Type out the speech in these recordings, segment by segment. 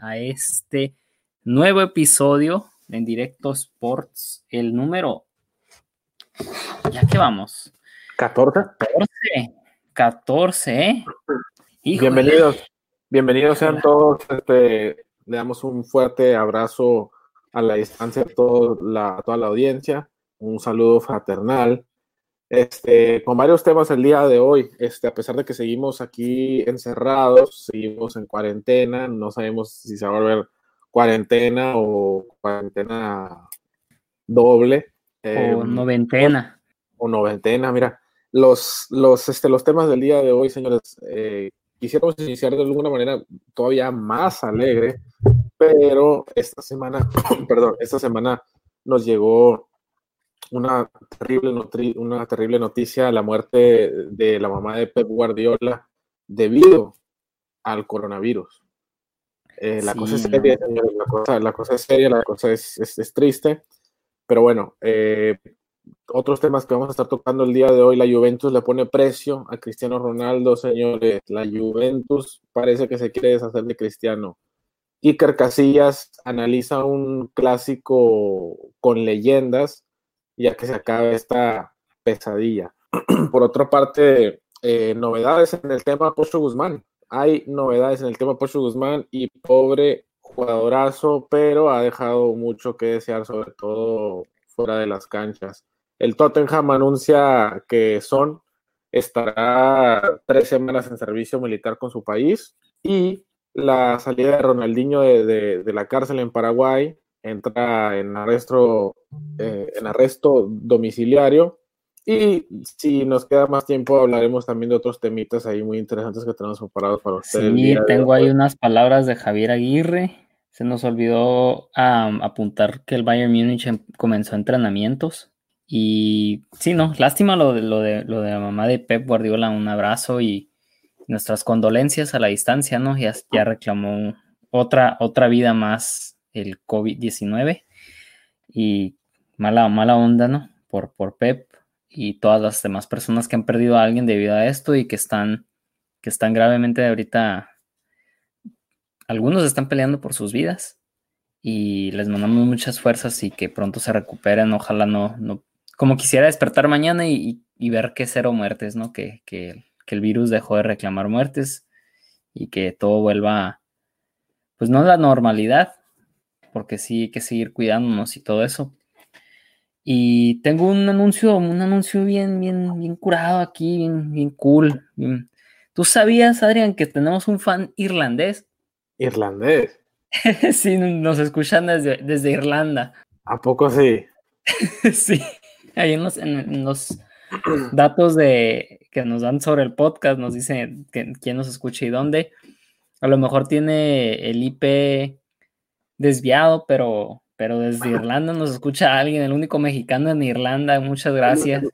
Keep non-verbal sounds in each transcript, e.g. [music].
A este nuevo episodio en Directo Sports, el número. ¿Ya que vamos? 14. 14. 14, ¿eh? Bienvenidos. Bienvenidos sean todos. Este, le damos un fuerte abrazo a la distancia a la, a toda la audiencia. Un saludo fraternal. Este, con varios temas el día de hoy, este, a pesar de que seguimos aquí encerrados, seguimos en cuarentena, no sabemos si se va a volver cuarentena o cuarentena doble. o em, noventena. O, noventena, mira. Los, los, este, los temas del día de hoy, señores, eh, quisiéramos iniciar de alguna manera todavía más alegre, pero esta semana, [clears throat] perdón, esta semana nos llegó una terrible, una terrible noticia, la muerte de la mamá de Pep Guardiola debido al coronavirus. Eh, la, cosa es seria, la, cosa, la cosa es seria, la cosa es, es, triste, pero bueno, eh, otros temas que vamos a estar tocando el día de hoy, la Juventus le pone precio a Cristiano Ronaldo, señores, la Juventus parece que se quiere deshacer de Cristiano. Iker Casillas analiza un clásico con leyendas ya que se acabe esta pesadilla. [clears throat] Por otra parte, eh, novedades en el tema Pocho Guzmán. Hay novedades en el tema Pocho Guzmán y pobre jugadorazo, pero ha dejado mucho que desear, sobre todo fuera de las canchas. El Tottenham anuncia que Son estará tres semanas en servicio militar con su país y la salida de Ronaldinho de la cárcel en Paraguay entra en arresto, eh, en arresto domiciliario. Y si nos queda más tiempo, hablaremos también de otros temitas ahí muy interesantes que tenemos preparados para ustedes. Sí, tengo ahí unas palabras de Javier Aguirre. Se nos olvidó apuntar que el Bayern Múnich em, comenzó entrenamientos. Y sí, no, lástima lo de, lo de, lo de la mamá de Pep Guardiola. Un abrazo y nuestras condolencias a la distancia, ¿no? Ya, ya reclamó otra, otra vida más el COVID-19 y mala, mala onda, ¿no? Por, por Pep y todas las demás personas que han perdido a alguien debido a esto y que están, que están gravemente ahorita, algunos están peleando por sus vidas y les mandamos muchas fuerzas y que pronto se recuperen, ojalá no, no como quisiera despertar mañana y, ver que cero muertes, ¿no? Que, que, que, el virus dejó de reclamar muertes y que todo vuelva, pues no la normalidad, porque sí hay que seguir cuidándonos y todo eso. Y tengo un anuncio, un anuncio bien, bien, bien curado aquí, bien, bien cool. ¿Tú sabías, Adrián, que tenemos un fan irlandés? ¿Irlandés? [laughs] sí, nos escuchan desde, desde Irlanda. ¿A poco sí? [laughs] sí, ahí en los, en los datos de, que nos dan sobre el podcast nos dicen quién nos escucha y dónde. A lo mejor tiene el IP desviado, pero, pero desde [laughs] Irlanda nos escucha alguien, el único mexicano en Irlanda. Muchas gracias.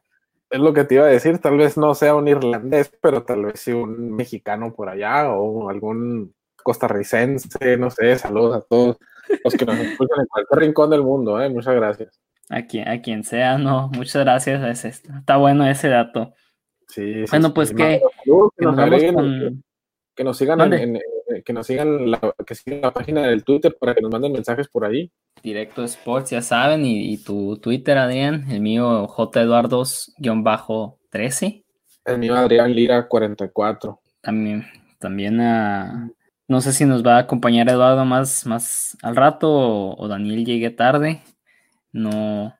Es lo que te iba a decir, tal vez no sea un irlandés, pero tal vez sí un mexicano por allá o algún costarricense, no sé, saludos a todos los que nos [laughs] escuchan en cualquier rincón del mundo, ¿eh? muchas gracias. A quien, a quien sea, no, muchas gracias, está bueno ese dato. Sí, bueno, pues que, que, nos sigan en, que nos sigan la, que sigan la página del Twitter para que nos manden mensajes por ahí. Directo Sports, ya saben, y, tu Twitter, Adrián, el mío J Eduardos-13. El mío Adrián Lira 44. También, también a, no sé si nos va a acompañar Eduardo más, más al rato o, Daniel llegue tarde. No,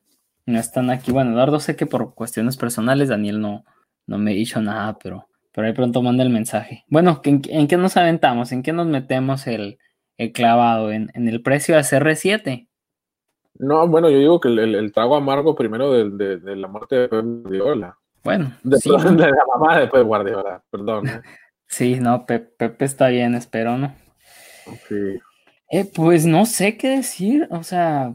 no están aquí. Bueno, Eduardo sé que por cuestiones personales Daniel no, no me ha dicho nada, pero pero ahí pronto manda el mensaje. Bueno, ¿en, qué nos aventamos? ¿En qué nos metemos el, clavado? ¿En, el precio de CR7? No, bueno, yo digo que el, trago amargo primero de, la muerte de Pep Guardiola. Bueno, de, la mamá de Pep Guardiola, perdón. ¿eh? [laughs] sí, no, Pepe está bien, espero, ¿no? Sí. Eh, pues no sé qué decir, o sea,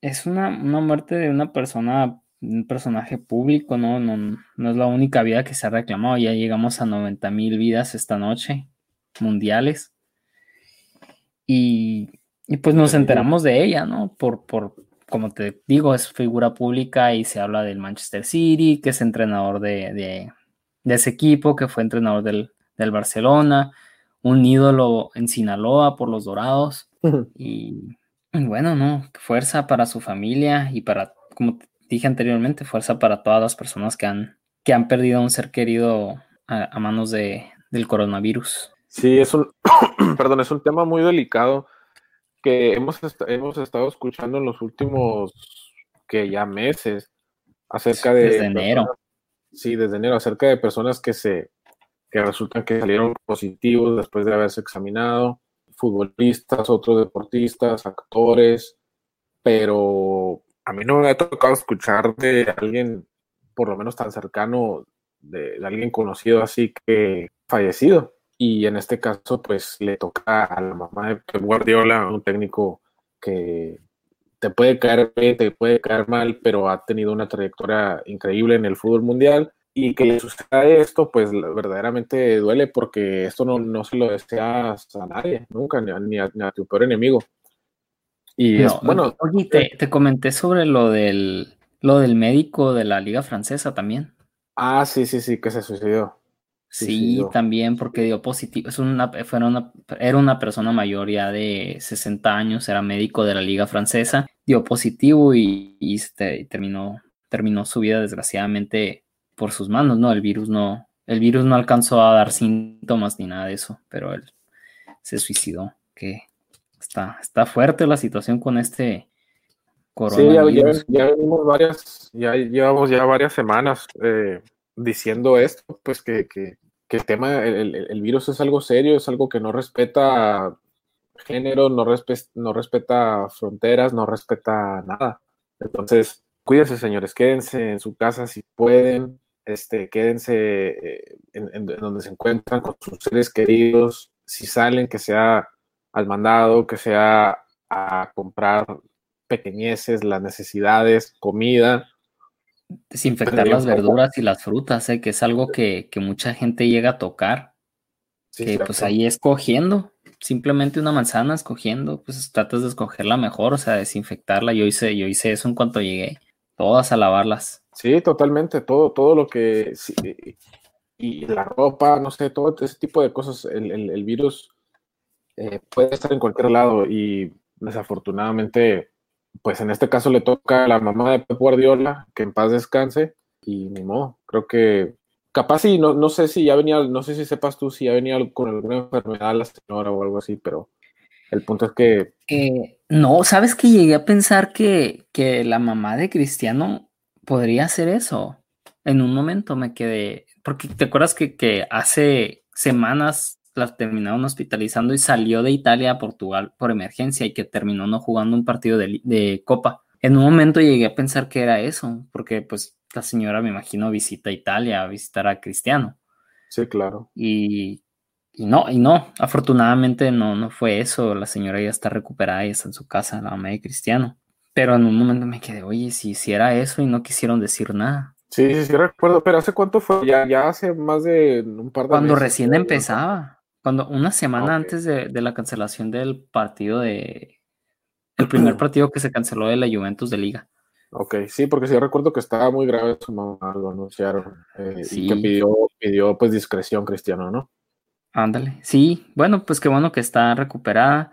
es una, una muerte de una persona un personaje público, ¿no? ¿no? No es la única vida que se ha reclamado, ya llegamos a 90 mil vidas esta noche, mundiales. Y, pues nos enteramos de ella, ¿no? Por, por, como te digo, es figura pública y se habla del Manchester City, que es entrenador de, ese equipo, que fue entrenador del, del Barcelona, un ídolo en Sinaloa por los Dorados. y bueno, no, fuerza para su familia y para, como dije anteriormente, fuerza para todas las personas que han, que han perdido a un ser querido a, manos de, del coronavirus. Sí, es un, [clears throat] perdón, es un tema muy delicado que hemos, hemos estado escuchando en los últimos, que ya meses, acerca de... Desde enero. Sí, desde enero, acerca de personas que se, que resultan que salieron positivos después de haberse examinado, futbolistas, otros deportistas, actores, pero a mí no me ha tocado escuchar de alguien, por lo menos tan cercano, de, alguien conocido así que fallecido. Y en este caso, pues le toca a la mamá de Guardiola, un técnico que te puede caer bien, te puede caer mal, pero ha tenido una trayectoria increíble en el fútbol mundial y que le suceda esto, pues verdaderamente duele porque esto no, no se lo deseas a nadie, nunca, ni a, tu peor enemigo. Y bueno. Oye, te, te, comenté sobre lo del, lo del médico de la Liga Francesa también. Ah, sí, sí, sí, que se suicidó. Sí, también porque dio positivo. Es una, fue una, era una persona mayor ya de 60 años, era médico de la Liga Francesa, dio positivo y, y este, terminó, terminó su vida desgraciadamente por sus manos, ¿no? El virus no, el virus no alcanzó a dar síntomas ni nada de eso, pero él se suicidó. Que está, está fuerte la situación con este coronavirus. Sí, ya, venimos varias, ya llevamos ya varias semanas eh, diciendo esto, pues que, que, el tema, el, el, virus es algo serio, es algo que no respeta género, no, no respeta fronteras, no respeta nada. Entonces, cuídense, señores, quédense en su casa si pueden, este, quédense eh, en, donde se encuentran con sus seres queridos, si salen, que sea al mandado, que sea a comprar pequeñeces, las necesidades, comida. Desinfectar las verduras y las frutas, ¿eh? que es algo que, mucha gente llega a tocar. que pues ahí escogiendo, simplemente una manzana escogiendo, pues tratas de escogerla mejor, o sea, desinfectarla. Yo hice, yo hice eso en cuanto llegué, todas a lavarlas. Sí, totalmente, todo, todo lo que, y la ropa, no sé, todo ese tipo de cosas, el, virus eh, puede estar en cualquier lado y desafortunadamente, pues en este caso le toca a la mamá de Pep Guardiola, que en paz descanse, y ni modo, creo que capaz sí, no, no sé si ya venía, no sé si sepas tú si ya venía con alguna enfermedad la señora o algo así, pero el punto es que... Eh, no, sabes que llegué a pensar que, que la mamá de Cristiano podría hacer eso. En un momento me quedé, porque te acuerdas que, hace semanas la terminaron hospitalizando y salió de Italia a Portugal por emergencia y que terminó no jugando un partido de, Copa. En un momento llegué a pensar que era eso, porque pues la señora me imagino visita Italia a visitar a Cristiano. Sí, claro. Y, y, no, y no, afortunadamente no, no fue eso. La señora ya está recuperada y está en su casa, la mamá de Cristiano. Pero en un momento me quedé, oye, si hiciera eso y no quisieron decir nada. Sí, sí, sí, recuerdo, pero ¿hace cuánto fue? Ya, ya hace más de un par de Cuando recién empezaba, cuando una semana antes de, la cancelación del partido de... El primer [clears throat] partido que se canceló de la Juventus de Liga. Ok, sí, porque sí recuerdo que estaba muy grave su mamá, lo anunciaron. Eh, y que pidió, pidió pues discreción cristiano, ¿no? Ándale, sí, bueno, pues qué bueno que está recuperada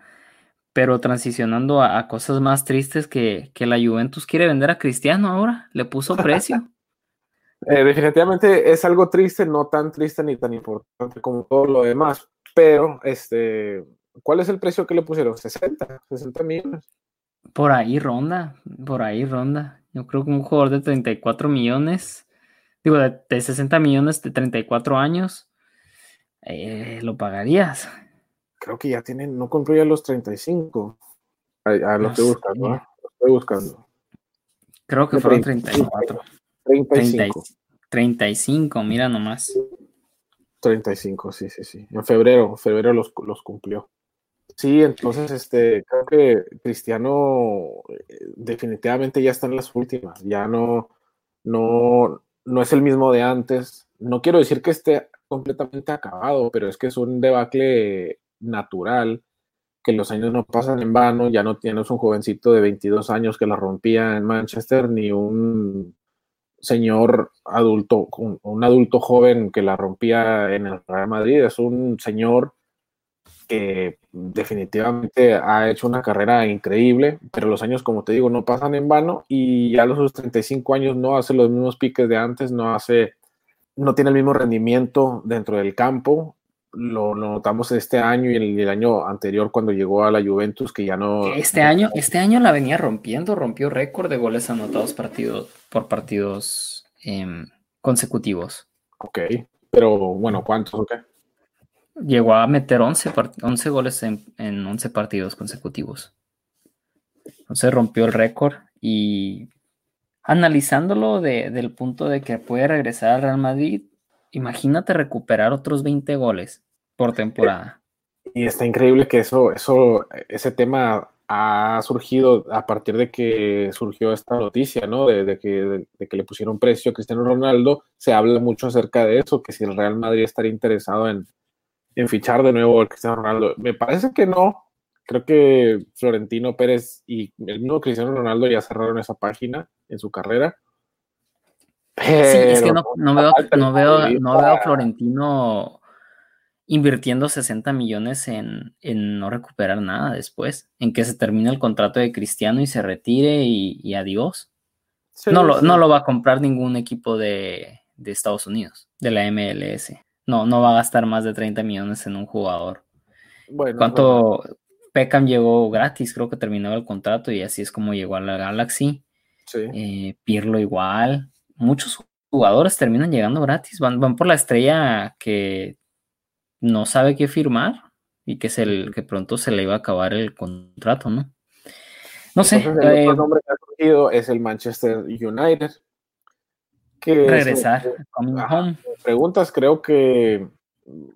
pero transicionando a, cosas más tristes que, la Juventus quiere vender a Cristiano ahora, le puso precio. [laughs] Eh, definitivamente es algo triste, no tan triste ni tan importante como todo lo demás, pero este, ¿cuál es el precio que le pusieron? 60, 60 millones. Por ahí ronda, por ahí ronda. Yo creo que un jugador de 34 millones, digo, de, 60 millones de 34 años, eh, lo pagarías creo que ya tienen, no compró ya los 35. A, lo estoy buscando, ¿eh? lo estoy buscando. Creo que fueron 34. 35. 35, mira nomás. 35, sí, sí, sí. En febrero, febrero los, los cumplió. Sí, entonces este, creo que Cristiano eh, definitivamente ya está en las últimas, ya no, no, no es el mismo de antes. No quiero decir que esté completamente acabado, pero es que es un debacle natural, que los años no pasan en vano, ya no tienes un jovencito de 22 años que la rompía en Manchester, ni un señor adulto, un, adulto joven que la rompía en el Real Madrid, es un señor que definitivamente ha hecho una carrera increíble, pero los años, como te digo, no pasan en vano y ya a los 35 años no hace los mismos piques de antes, no hace, no tiene el mismo rendimiento dentro del campo. Lo, notamos este año y el, el, año anterior cuando llegó a la Juventus que ya no. Este año, este año la venía rompiendo, rompió récord de goles anotados partidos por partidos eh, consecutivos. Ok, pero bueno, ¿cuántos o qué? Llegó a meter 11, 11 goles en, en 11 partidos consecutivos. Entonces rompió el récord y analizándolo de, del punto de que puede regresar al Real Madrid, imagínate recuperar otros 20 goles por temporada. Y está increíble que eso, eso, ese tema ha surgido a partir de que surgió esta noticia, ¿no? De, de, que, de, de, que, le pusieron precio a Cristiano Ronaldo. Se habla mucho acerca de eso, que si el Real Madrid estaría interesado en, en fichar de nuevo a Cristiano Ronaldo. Me parece que no. Creo que Florentino Pérez y el mismo Cristiano Ronaldo ya cerraron esa página en su carrera. Pero sí, es que no, no veo, no veo, no veo a Florentino invirtiendo 60 millones en, en, no recuperar nada después, en que se termine el contrato de Cristiano y se retire y, y adiós. Sí, no, lo, sí. no lo va a comprar ningún equipo de, de, Estados Unidos, de la MLS. No, no va a gastar más de 30 millones en un jugador. Bueno, ¿Cuánto bueno. Peckham llegó gratis? Creo que terminaba el contrato y así es como llegó a la Galaxy. Sí. Eh, Pirlo igual. Muchos jugadores terminan llegando gratis, van, van por la estrella que no sabe qué firmar y que, se, que pronto se le iba a acabar el contrato, ¿no? No sé. Entonces, el eh, otro nombre que ha surgido es el Manchester United. Que regresar, es, ajá. Preguntas, creo que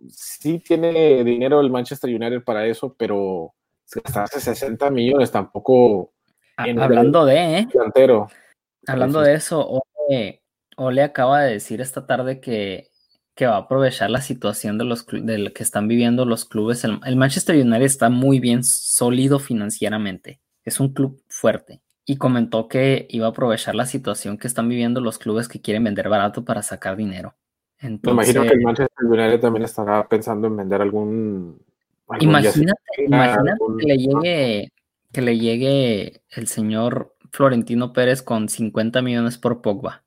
sí tiene dinero el Manchester United para eso, pero gastarse 60 millones tampoco. Hablando de, ¿eh? Delantero. Hablando de eso, Ole, Ole acaba de decir esta tarde que que va a aprovechar la situación de los de lo que están viviendo los clubes. El, el, Manchester United está muy bien sólido financieramente. Es un club fuerte. Y comentó que iba a aprovechar la situación que están viviendo los clubes que quieren vender barato para sacar dinero. Entonces, Me imagino que el Manchester United también estará pensando en vender algún. algún imagínate, imagínate algún... que le llegue que le llegue el señor Florentino Pérez con 50 millones por Pogba.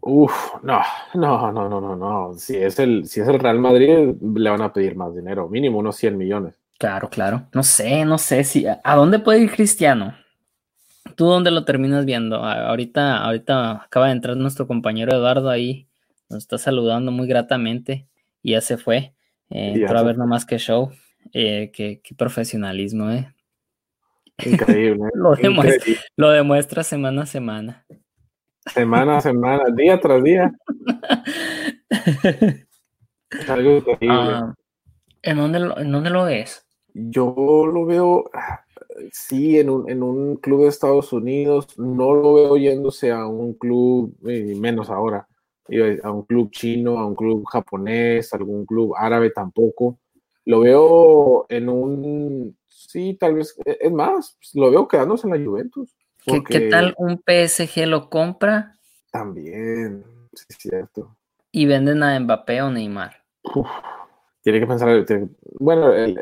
Uf, no, no, no, no, no, no. Si es el, si es el Real Madrid, le van a pedir más dinero, mínimo unos 100 millones. Claro, claro. No sé, no sé si. ¿A dónde puede ir Cristiano? ¿Tú dónde lo terminas viendo? Ahorita, ahorita acaba de entrar nuestro compañero Eduardo ahí. Nos está saludando muy gratamente. Y ya se fue. Eh, entró a ver nomás que show. Eh, qué, qué, profesionalismo, ¿eh? Increíble. [laughs] lo, demuestra, Increíble. lo demuestra semana a semana. Semana a semana, día tras día. es algo terrible. Uh, ¿en, dónde lo, ¿En dónde lo ves? Yo lo veo, sí, en un, en un club de Estados Unidos. No lo veo yéndose a un club, eh, menos ahora, a un club chino, a un club japonés, algún club árabe tampoco. Lo veo en un, sí, tal vez, es más, lo veo quedándose en la Juventus. ¿Qué, ¿Qué, tal un PSG lo compra? También, sí es cierto. Y venden a Mbappé o Neymar. Uf, tiene que pensar, bueno, el,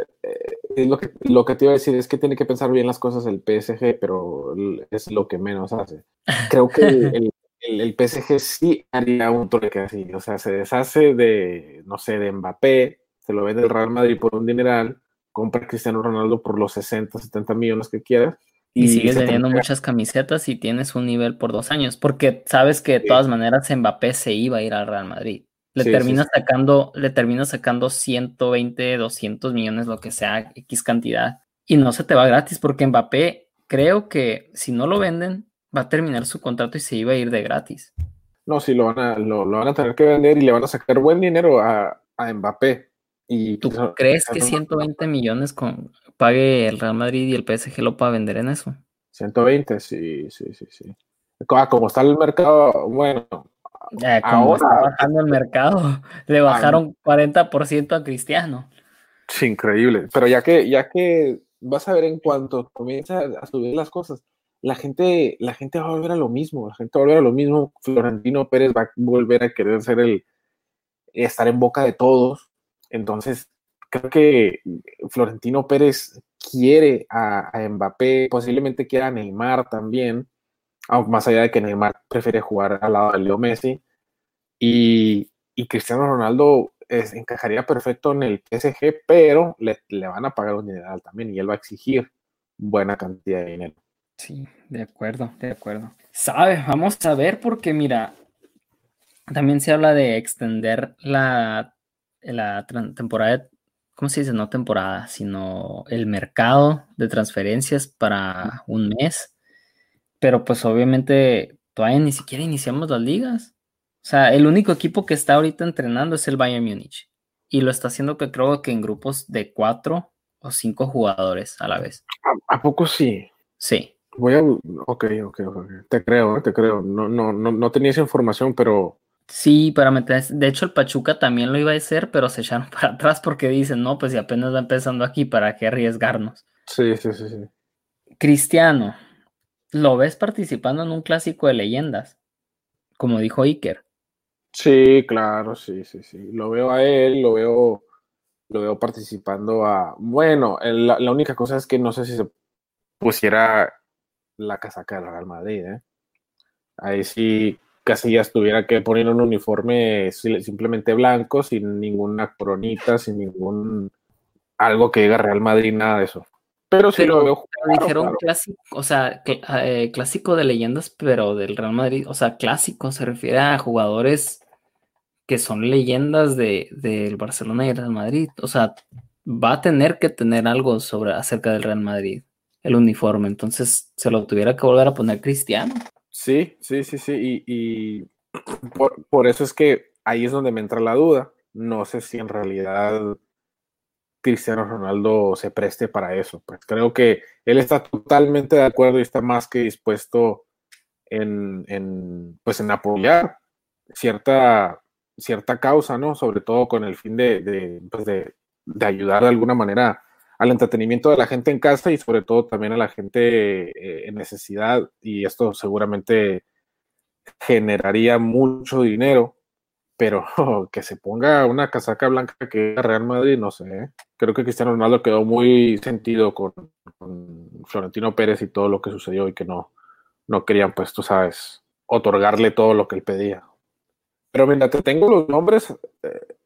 el, lo, que, lo que te iba a decir es que tiene que pensar bien las cosas el PSG, pero es lo que menos hace. Creo que [laughs] el, el, PSG sí haría un truque así, o sea, se deshace de, no sé, de Mbappé, se lo vende el Real Madrid por un dineral, compra a Cristiano Ronaldo por los 60, 70 millones que quieras y, y sigues teniendo muchas camisetas y tienes un nivel por dos años, porque sabes que de sí. todas maneras Mbappé se iba a ir al Real Madrid. Le sí, termina sí, sacando, le termina sacando 120, 200 millones, lo que sea, X cantidad. Y no se te va gratis, porque Mbappé, creo que si no lo venden, va a terminar su contrato y se iba a ir de gratis. No, sí, lo van a, lo, lo van a tener que vender y le van a sacar buen dinero a, a Mbappé. Y, ¿Tú crees que 120 millones con, pague el Real Madrid y el PSG lo pueda vender en eso? 120, sí, sí, sí, sí. Ah, como está el mercado, bueno. Eh, como ahora, está bajando el mercado, [laughs] le bajaron ah, 40% a Cristiano. Sí, increíble. Pero ya que, ya que vas a ver en cuanto comienza a subir las cosas, la gente, la gente va a volver a lo mismo, la gente va a volver a lo mismo. Florentino Pérez va a volver a querer ser el estar en boca de todos. Entonces, creo que Florentino Pérez quiere a, Mbappé, posiblemente quiera a Neymar también, aunque más allá de que Neymar prefiere jugar al lado de Leo Messi. Y, Cristiano Ronaldo encajaría perfecto en el PSG, pero le, le, van a pagar un dineral también y él va a exigir buena cantidad de dinero. Sí, de acuerdo, de acuerdo. Sabe, vamos a ver porque mira, también se habla de extender la, la temporada, ¿cómo se dice? No temporada, sino el mercado de transferencias para un mes. Pero pues obviamente todavía ni siquiera iniciamos las ligas. O sea, el único equipo que está ahorita entrenando es el Bayern Múnich. Y lo está haciendo que creo que en grupos de cuatro o cinco jugadores a la vez. ¿A, poco sí? Sí. Voy a. Ok, ok, ok. Te creo, te creo. No, no, no, no tenía esa información, pero Sí, para meter. De hecho, el Pachuca también lo iba a hacer, pero se echaron [laughs] para atrás porque dicen, no, pues si apenas va empezando aquí, ¿para qué arriesgarnos? Sí, sí, sí, sí. Cristiano, ¿lo ves participando en un clásico de leyendas? Como dijo Iker. Sí, claro, sí, sí, sí. Lo veo a él, lo veo, lo veo participando a. Bueno, la, la, única cosa es que no sé si se pusiera la casaca del Real Madrid, ¿eh? Ahí sí Casillas tuviera que poner un uniforme simplemente blanco, sin ninguna coronita, sin ningún algo que diga Real Madrid, nada de eso. Pero sí lo veo. dijeron clásico, o sea, eh, clásico de leyendas, pero del Real Madrid, o sea, clásico se refiere a jugadores que son leyendas del de, Barcelona y el Real Madrid. O sea, va a tener que tener algo sobre acerca del Real Madrid, el uniforme. Entonces, se lo tuviera que volver a poner Cristiano. Sí, sí, sí, sí. Y, por, eso es que ahí es donde me entra la duda. No sé si en realidad Cristiano Ronaldo se preste para eso. Pues creo que él está totalmente de acuerdo y está más que dispuesto en, pues en apoyar cierta, cierta causa, ¿no? Sobre todo con el fin de, pues de ayudar de alguna manera al entretenimiento de la gente en casa y sobre todo también a la gente eh, en necesidad y esto seguramente generaría mucho dinero, pero [laughs] que se ponga una casaca blanca que es Real Madrid, no sé. ¿eh? Creo que Cristiano Ronaldo quedó muy sentido con, Florentino Pérez y todo lo que sucedió y que no, no querían, pues tú sabes, otorgarle todo lo que él pedía. Pero mira, te tengo los nombres. Eh,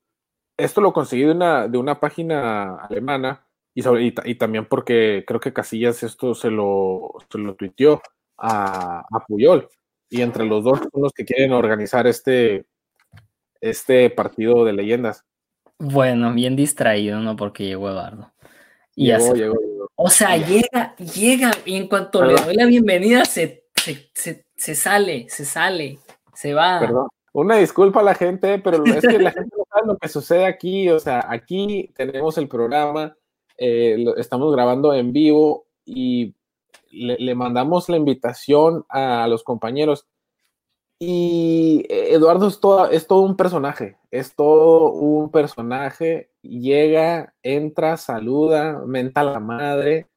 esto lo conseguí de una, de una página alemana y, también porque creo que Casillas esto se lo, se lo tuiteó a, a, Puyol. Y entre los dos son los que quieren organizar este, este partido de leyendas. Bueno, bien distraído, ¿no? Porque llegó Eduardo. Y llegó, llegó, O sea, llega, llega, y en cuanto le doy la bienvenida, se, se, se, sale, se sale, se va. Perdón. Una disculpa a la gente, pero es que la [laughs] gente no sabe lo que sucede aquí. O sea, aquí tenemos el programa, eh, estamos grabando en vivo y le, mandamos la invitación a los compañeros. Y Eduardo es todo, es todo un personaje, es todo un personaje. Llega, entra, saluda, menta a la madre,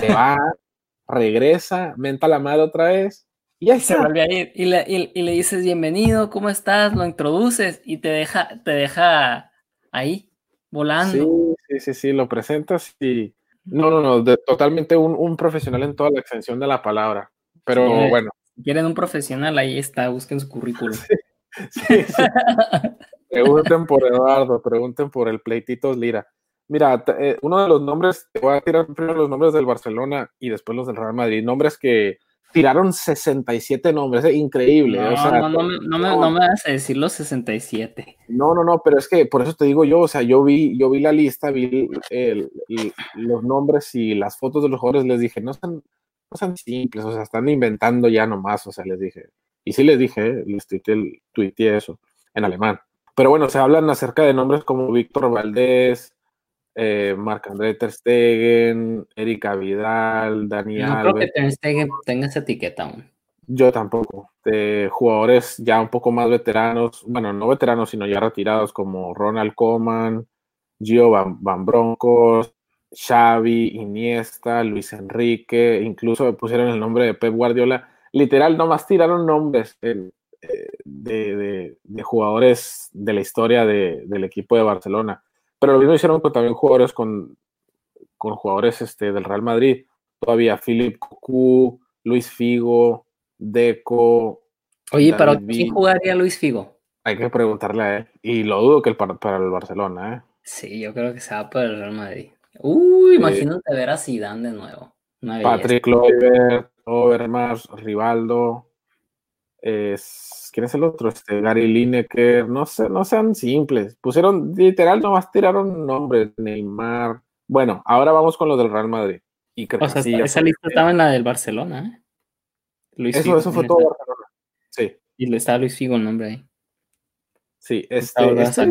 se va, [laughs] regresa, menta a la madre otra vez. Y ahí se vuelve a ir. Y le, y le, dices bienvenido, ¿cómo estás? Lo introduces y te deja, te deja ahí volando. Sí, sí, sí, lo presentas y... No, no, no, totalmente un, profesional en toda la extensión de la palabra. Pero bueno. Si quieren un profesional, ahí está, busquen su currículum. Sí, sí, [laughs] pregunten por Eduardo, pregunten por el Pleititos Lira. Mira, eh, uno de los nombres, te voy a tirar primero los nombres del Barcelona y después los del Real Madrid, nombres que tiraron 67 nombres, es increíble. No, no, no, me, no, me, vas a decir los 67. No, no, no, pero es que por eso te digo yo, o sea, yo vi, yo vi la lista, vi los nombres y las fotos de los jugadores, les dije, no sean, no sean simples, o sea, están inventando ya nomás, o sea, les dije. Y sí les dije, les tuiteé eso en alemán. Pero bueno, se hablan acerca de nombres como Víctor Valdés, eh, Marc-André Ter Stegen, Erika Vidal, Daniel. No creo que Ter Stegen tenga esa etiqueta aún. Yo tampoco. De jugadores ya un poco más veteranos, bueno, no veteranos, sino ya retirados como Ronald Koeman, Gio Van, Broncos, Xavi, Iniesta, Luis Enrique, incluso pusieron el nombre de Pep Guardiola. Literal, nomás tiraron nombres eh, de, jugadores de la historia del equipo de Barcelona Pero lo mismo hicieron con también jugadores con, con jugadores este, del Real Madrid. Todavía Philip Cocu, Luis Figo, Deco. Oye, ¿para quién jugaría Luis Figo? Hay que preguntarle a él. Y lo dudo que el para, para el Barcelona, ¿eh? Sí, yo creo que se va para el Real Madrid. Uy, imagínate ver a Zidane de nuevo. Patrick Kluivert, Overmars, Rivaldo. ¿Quién es el otro? Este, Gary Lineker. No, sé, no sean simples. Pusieron, literal, nomás tiraron nombres. Neymar. Bueno, ahora vamos con lo del Real Madrid. Y o sea, esa lista estaba en la del Barcelona, ¿eh? eso, eso fue todo Barcelona. Sí. Y le estaba Luis Figo el nombre ahí. Sí, este, este,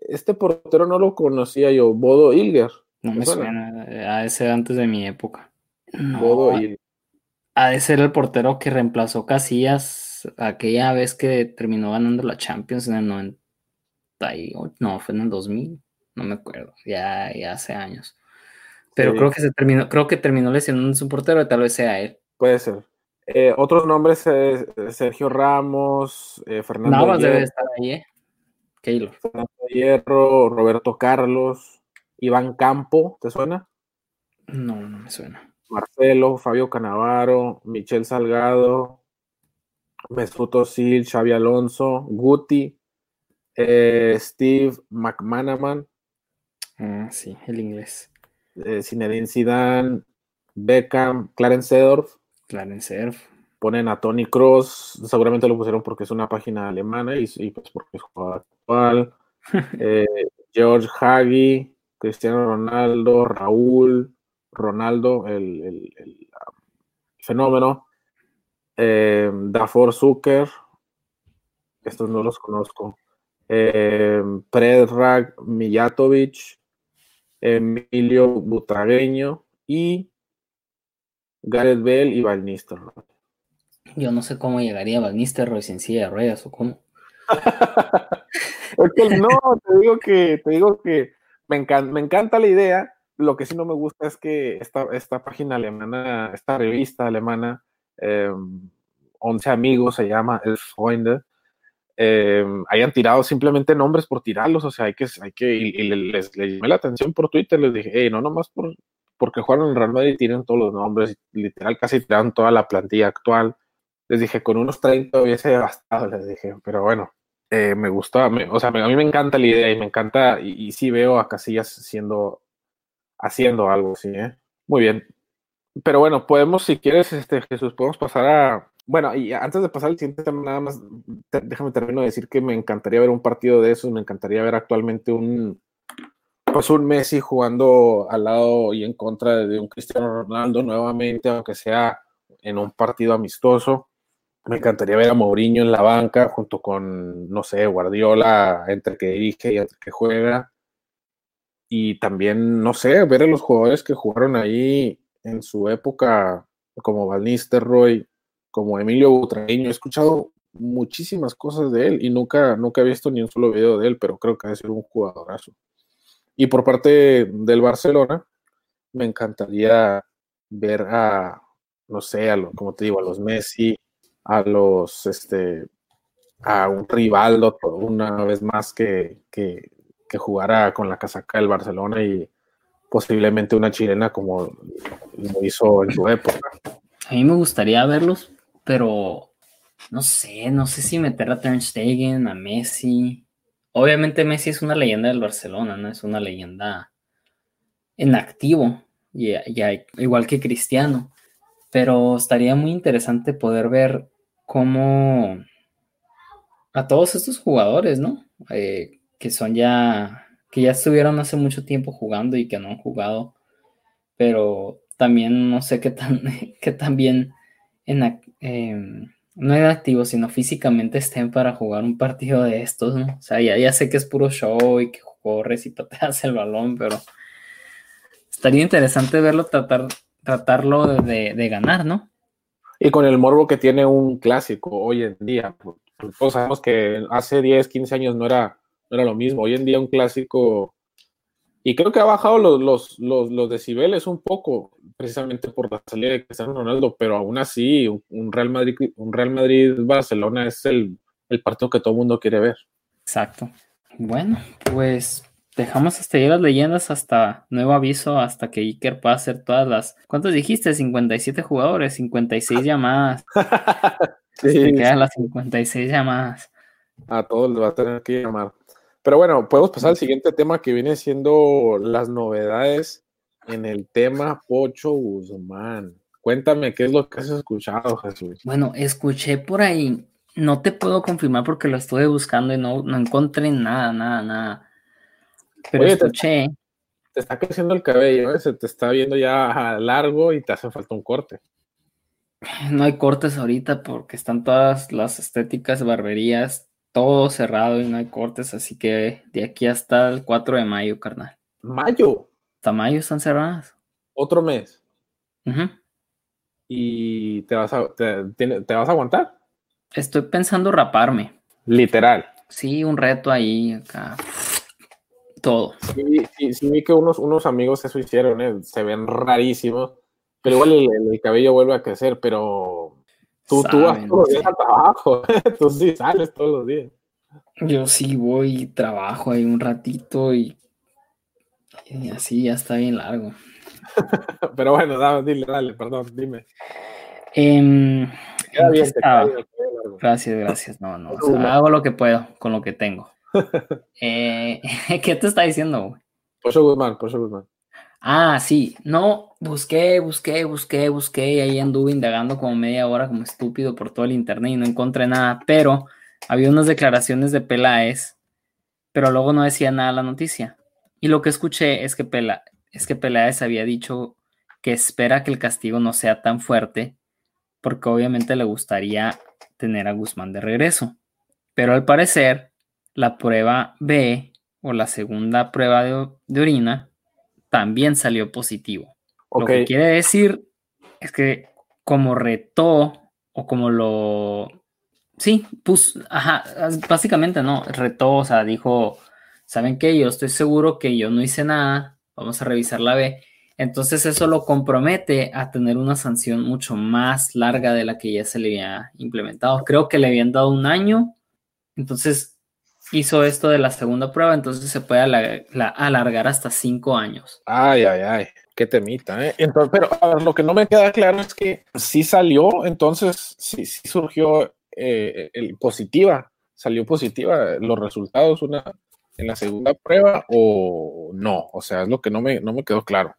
este, portero no lo conocía yo, Bodo Ilger. No me suena, a ese antes de mi época. Bodo Ilger. Ha de ser el portero que reemplazó Casillas aquella vez que terminó ganando la Champions en el 98, no, fue en el 2000, no me acuerdo, ya, ya hace años. Pero creo que se terminó, creo que terminó lesionando su portero, tal vez sea él. Puede ser. Eh, otros nombres, eh, Sergio Ramos, eh, Fernando Navas debe estar ahí, ¿eh? Keylor. Fernando Hierro, Roberto Carlos, Iván Campo, ¿te suena? No, no me suena. Marcelo, Fabio Canavaro, Michel Salgado, Mesut Özil, Xavi Alonso, Guti, Steve McManaman. Ah, sí, el inglés. Zinedine Zidane, Beckham, Clarence Seedorf. Clarence Ponen a Tony Cross, seguramente lo pusieron porque es una página alemana y, pues porque es jugador actual. [laughs] Eh, George Hagi, Cristiano Ronaldo, Raúl, Ronaldo, el, um, fenómeno. Eh, Dafor Zucker, estos no los conozco. Eh, Predrag Mijatovic, Emilio Butragueño y Gareth Bell y Van Nistelrooy. Yo no sé cómo llegaría Van Nistelrooy sin silla de ruedas o cómo. [laughs] no, te digo que, te digo que me, encanta, me encanta la idea. Lo que sí no me gusta es que esta, esta página alemana, esta revista alemana, eh, 11 amigos se llama El Freunde, eh, hayan tirado simplemente nombres por tirarlos, o sea, hay que, hay que, y, les, llamé la atención por Twitter, les dije, hey, no nomás por, porque jugaron en Real Madrid y tienen todos los nombres, literal casi tiraron toda la plantilla actual. Les dije, con unos 30 hubiese bastado, les dije, pero bueno, eh, me gustó, o sea, a mí me encanta la idea y me encanta, y, sí veo a Casillas siendo, haciendo algo, sí, ¿eh? Muy bien. Pero bueno, podemos, si quieres, este, Jesús, podemos pasar a, bueno, y antes de pasar al siguiente tema, nada más, déjame termino de decir que me encantaría ver un partido de esos, me encantaría ver actualmente un, pues un Messi jugando al lado y en contra de un Cristiano Ronaldo nuevamente, aunque sea en un partido amistoso. Me encantaría ver a Mourinho en la banca junto con, no sé, Guardiola entre que dirige y entre que juega. Y también, no sé, ver a los jugadores que jugaron ahí en su época, como Van Nistelrooy, como Emilio Butragueño. He escuchado muchísimas cosas de él y nunca, nunca he visto ni un solo video de él, pero creo que debe ser un jugadorazo. Y por parte del Barcelona, me encantaría ver a, no sé, a como te digo, a los Messi, a los, este, a un Rivaldo una vez más que, que jugara con la casaca del Barcelona y posiblemente una chilena como lo hizo en su época. A mí me gustaría verlos, pero no sé, no sé si meter a Ter Stegen, a Messi, Obviamente Messi es una leyenda del Barcelona, ¿no? Es una leyenda en activo, ya, igual que Cristiano. Pero estaría muy interesante poder ver cómo a todos estos jugadores, ¿no? Eh, que son ya, que ya estuvieron hace mucho tiempo jugando y que no han jugado, pero también no sé qué tan, [laughs] qué tan bien en, em, no en activo, sino físicamente estén para jugar un partido de estos, ¿no? O sea, ya, sé que es puro show y que corres y [laughs] pateas el balón, pero estaría interesante verlo tratar, tratarlo de, ganar, ¿no? Y con el morbo que tiene un clásico hoy en día, pues, pues sabemos que hace 10, 15 años no era, era lo mismo. Hoy en día un clásico y creo que ha bajado los, los, los, los, decibeles un poco, precisamente por la salida de Cristiano Ronaldo, pero aún así, un Real Madrid, un Real Madrid-Barcelona es el, el, partido que todo el mundo quiere ver. Exacto. Bueno, pues dejamos hasta ahí las leyendas hasta nuevo aviso, hasta que Iker pueda hacer todas las. ¿Cuántos dijiste? 57 jugadores, 56 llamadas. [laughs] sí, quedan las 56 llamadas. A todos les va a tener que llamar. Pero bueno, podemos pasar al siguiente tema que viene siendo las novedades en el tema Pocho Guzmán. Cuéntame qué es lo que has escuchado, Jesús. Bueno, escuché por ahí, no te puedo confirmar porque lo estuve buscando y no, no encontré nada, nada, nada. Pero escuché. Te, está creciendo el cabello, ¿eh? se te está viendo ya largo y te hace falta un corte. No hay cortes ahorita porque están todas las estéticas, barberías, todo cerrado y no hay cortes, así que de aquí hasta el 4 de mayo, carnal. ¿Mayo? Hasta mayo están cerradas. ¿Otro mes? ¿Y te vas, a, te, vas a aguantar? Estoy pensando raparme. Literal. Sí, un reto ahí, acá. Todo. Sí, sí, vi que unos, unos amigos eso hicieron, ¿eh? se ven rarísimos, pero igual el, cabello vuelve a crecer, pero Tú, tú vas todos los días a trabajo, [laughs] tú sí sales todos los días. Yo sí voy y trabajo ahí un ratito y, así ya está bien largo. [laughs] Pero bueno, dale, dile, dale, perdón, dime. Eh, queda bien, gracias, gracias. No, no, hago lo que puedo con lo que tengo. [laughs] eh, ¿Qué te está diciendo, güey? Pocho Guzmán, Pocho Guzmán. Ah, sí, no, busqué, busqué, busqué, busqué, y ahí anduve indagando como media hora como estúpido por todo el internet y no encontré nada, pero había unas declaraciones de Peláez, pero luego no decía nada la noticia. Y lo que escuché es que, es que Peláez había dicho que espera que el castigo no sea tan fuerte, porque obviamente le gustaría tener a Guzmán de regreso. Pero al parecer, la prueba B o la segunda prueba de orina también salió positivo. Lo que quiere decir es que como retó o como lo... Sí, pues, ajá, básicamente no, retó, o sea, dijo, ¿saben qué? Yo estoy seguro que yo no hice nada, vamos a revisar la B. Entonces eso lo compromete a tener una sanción mucho más larga de la que ya se le había implementado. Creo que le habían dado un año, entonces hizo esto de la segunda prueba, entonces se puede alargar, hasta cinco años. Ay, ay, ay, qué temita, ¿eh? Entonces, pero lo que no me queda claro es que sí salió, entonces sí, sí surgió eh, el positiva, salió positiva los resultados una, en la segunda prueba o no, o sea, es lo que no me, no me quedó claro.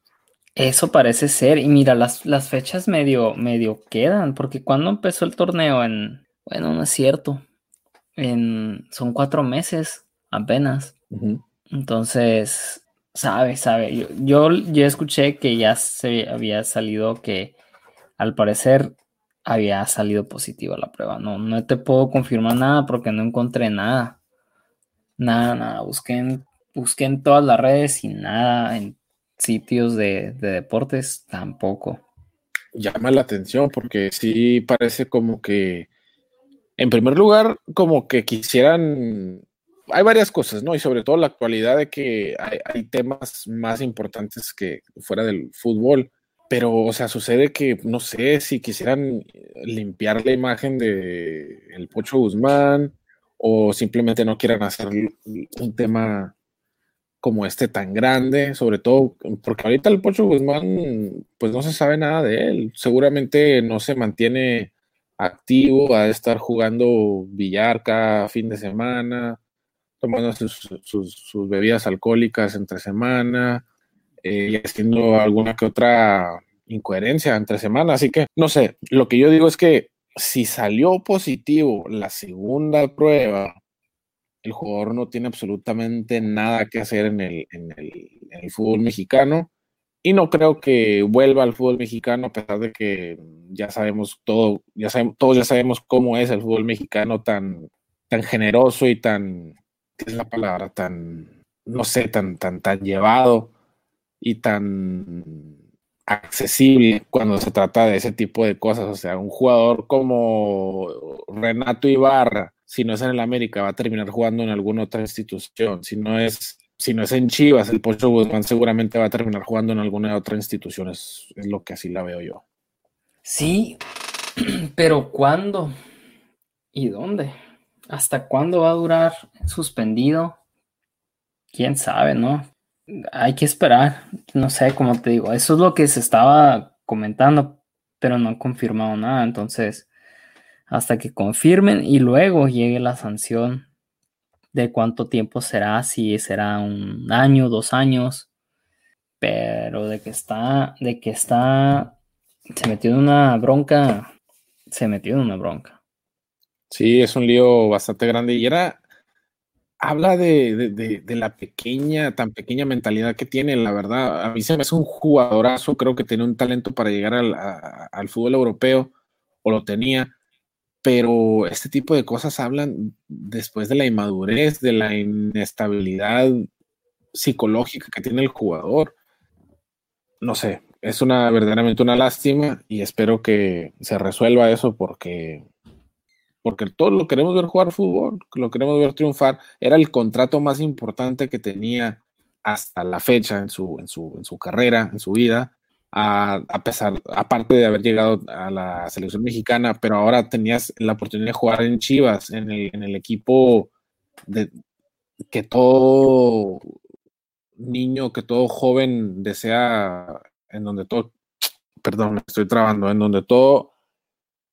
Eso parece ser, y mira, las, las fechas medio, medio quedan, porque cuando empezó el torneo en, bueno, no es cierto, en, son cuatro meses apenas. Entonces, sabe, sabe. Yo, yo ya escuché que ya se había salido que al parecer había salido positiva la prueba. No, no te puedo confirmar nada porque no encontré nada. Nada, nada. Busqué en, busqué en todas las redes y nada. En sitios de, de deportes tampoco. Llama la atención porque sí parece como que en primer lugar, como que quisieran, hay varias cosas, ¿no? Y sobre todo la actualidad de que hay, temas más importantes que fuera del fútbol, pero, o sea, sucede que, no sé, si quisieran limpiar la imagen de el Pocho Guzmán o simplemente no quieran hacer un tema como este tan grande, sobre todo porque ahorita el Pocho Guzmán, pues no se sabe nada de él, seguramente no se mantiene activo, a estar jugando billar cada fin de semana, tomando sus, bebidas alcohólicas entre semana eh, y haciendo alguna que otra incoherencia entre semana. Así que, no sé, lo que yo digo es que si salió positivo la segunda prueba, el jugador no tiene absolutamente nada que hacer en el, en el fútbol mexicano y no creo que vuelva al fútbol mexicano, a pesar de que ya sabemos todo, ya sabemos, todos ya sabemos cómo es el fútbol mexicano tan, tan generoso y tan, ¿qué es la palabra? Tan, no sé, tan, tan, tan llevado y tan accesible cuando se trata de ese tipo de cosas. O sea, un jugador como Renato Ibarra, si no es en el América, va a terminar jugando en alguna otra institución. Si no es si no es en Chivas, el Pocho Guzmán seguramente va a terminar jugando en alguna otra institución, es, lo que así la veo yo. Sí, [clears throat] pero ¿cuándo? ¿Y dónde? ¿Hasta cuándo va a durar suspendido? quién sabe, ¿no? Hay que esperar, no sé, como te digo, eso es lo que se estaba comentando, pero no han confirmado nada, entonces, hasta que confirmen y luego llegue la sanción de cuánto tiempo será, si será un año, dos años, pero de que está, de que está, se metió en una bronca, se metió en una bronca. Sí, es un lío bastante grande y era, habla de, la pequeña, tan pequeña mentalidad que tiene, la verdad. A mí se me hace un jugadorazo, creo que tiene un talento para llegar al, al fútbol europeo, o lo tenía, pero este tipo de cosas hablan después de la inmadurez, de la inestabilidad psicológica que tiene el jugador. No sé, es una verdaderamente una lástima y espero que se resuelva eso porque porque todos lo queremos ver jugar fútbol, lo queremos ver triunfar. Era el contrato más importante que tenía hasta la fecha en su, en su, en su carrera, en su vida, a, pesar, aparte de haber llegado a la selección mexicana, pero ahora tenías la oportunidad de jugar en Chivas, en el, en el equipo de, que todo niño, que todo joven desea, en donde todo, perdón, estoy trabando, en donde todo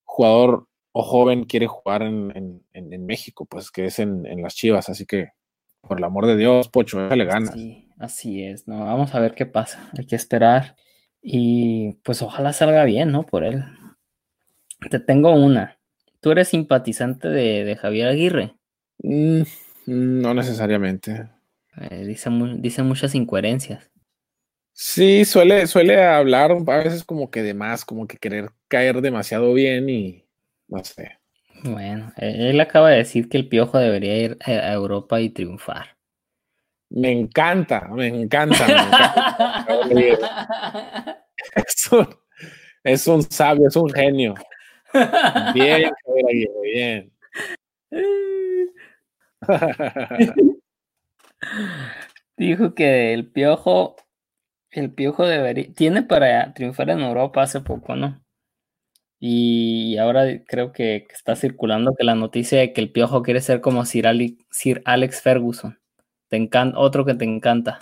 jugador o joven quiere jugar en, México, pues que es en, las Chivas, así que por el amor de Dios, Pocho, le gana. Sí, así es, ¿no? Vamos a ver qué pasa, hay que esperar y pues ojalá salga bien, ¿no? Por él. Te tengo una. ¿Tú eres simpatizante de, Javier Aguirre? Mm, no necesariamente. Eh, dice, dice muchas incoherencias. Sí, suele, suele hablar a veces como que de más, como que querer caer demasiado bien y, no sé. Bueno, e-, él acaba de decir que el Piojo debería ir a Europa y triunfar. Me encanta, me encanta. [laughs] es, un, sabio, es un genio. Bien, bien. [laughs] Dijo que el Piojo, el Piojo debería, tiene para triunfar en Europa hace poco, ¿no? Y ahora creo que está circulando que la noticia de que el Piojo quiere ser como Sir, Alex Ferguson. Te encanta, otro que te encanta.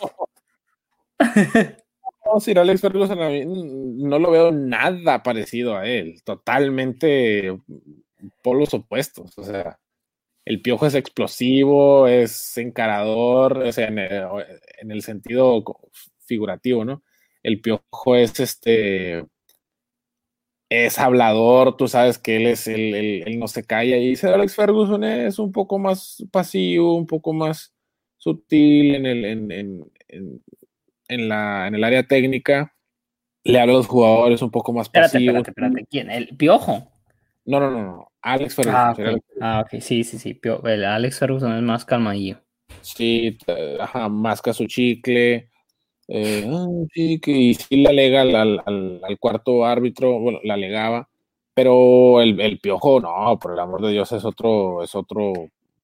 [laughs] No, Sir Alex Ferguson no lo veo nada parecido a él. Totalmente polos opuestos. O sea, el Piojo es explosivo, es encarador, o sea, en el sentido figurativo, ¿no? El Piojo es este es hablador, tú sabes que él es el, no se calla y dice Alex Ferguson es un poco más pasivo, un poco más sutil en el, en, la, en el área técnica, le habla a los jugadores un poco más pasivo. ¿quién? ¿El Piojo? No, no, no, no. Alex Ferguson. Ah, ok, ah, sí, sí, sí. el Alex Ferguson es más calmadillo. Sí, ajá, masca su chicle, eh, ah, sí, que y sí le alega al, cuarto árbitro, bueno, le alegaba, pero el, piojo, no, por el amor de Dios, es otro, es otro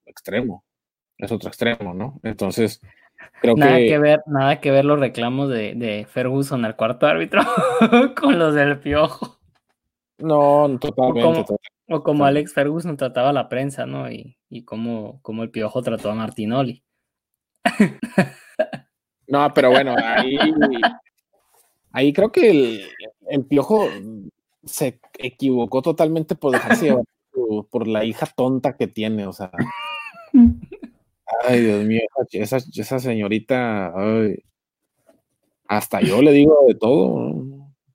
extremo, es otro extremo, ¿no? Entonces, creo nada que... ver, nada que ver los reclamos de, Ferguson al cuarto árbitro [laughs] con los del piojo. No, totalmente. O como, Alex Ferguson trataba a la prensa, ¿no? Y, y como, como el piojo trató a Martinoli. [laughs] No, pero bueno, ahí, ahí creo que el, piojo se equivocó totalmente por dejarse llevar [laughs] por, la hija tonta que tiene, o sea. Ay, Dios mío, esa, esa señorita, hasta yo le digo de todo.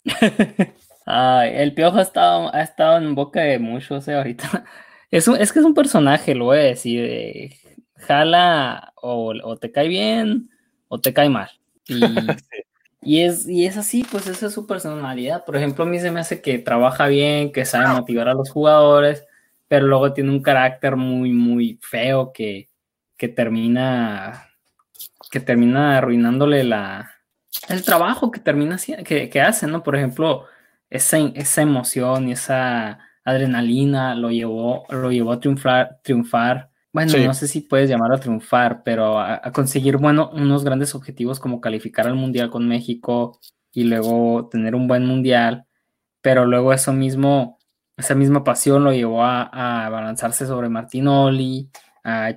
[laughs] Ay, el piojo ha estado, ha estado en boca de muchos eh, ahorita. [laughs] Es, es que es un personaje, lo voy a decir. Eh, jala o, o te cae bien o te cae mal. [laughs] Y, es, y es así, pues esa es su personalidad. Por ejemplo, a mí se me hace que trabaja bien, que sabe motivar a los jugadores, pero luego tiene un carácter muy, muy feo que, que termina que termina arruinándole la, el trabajo que termina que, que hace, ¿no? Por ejemplo, esa, esa emoción y esa adrenalina lo llevó, lo llevó a triunfar, triunfar bueno, no sé si puedes llamar a triunfar, pero a, conseguir, bueno, unos grandes objetivos como calificar al Mundial con México y luego tener un buen Mundial, pero luego eso mismo, esa misma pasión lo llevó a, a abalanzarse sobre Martinoli, a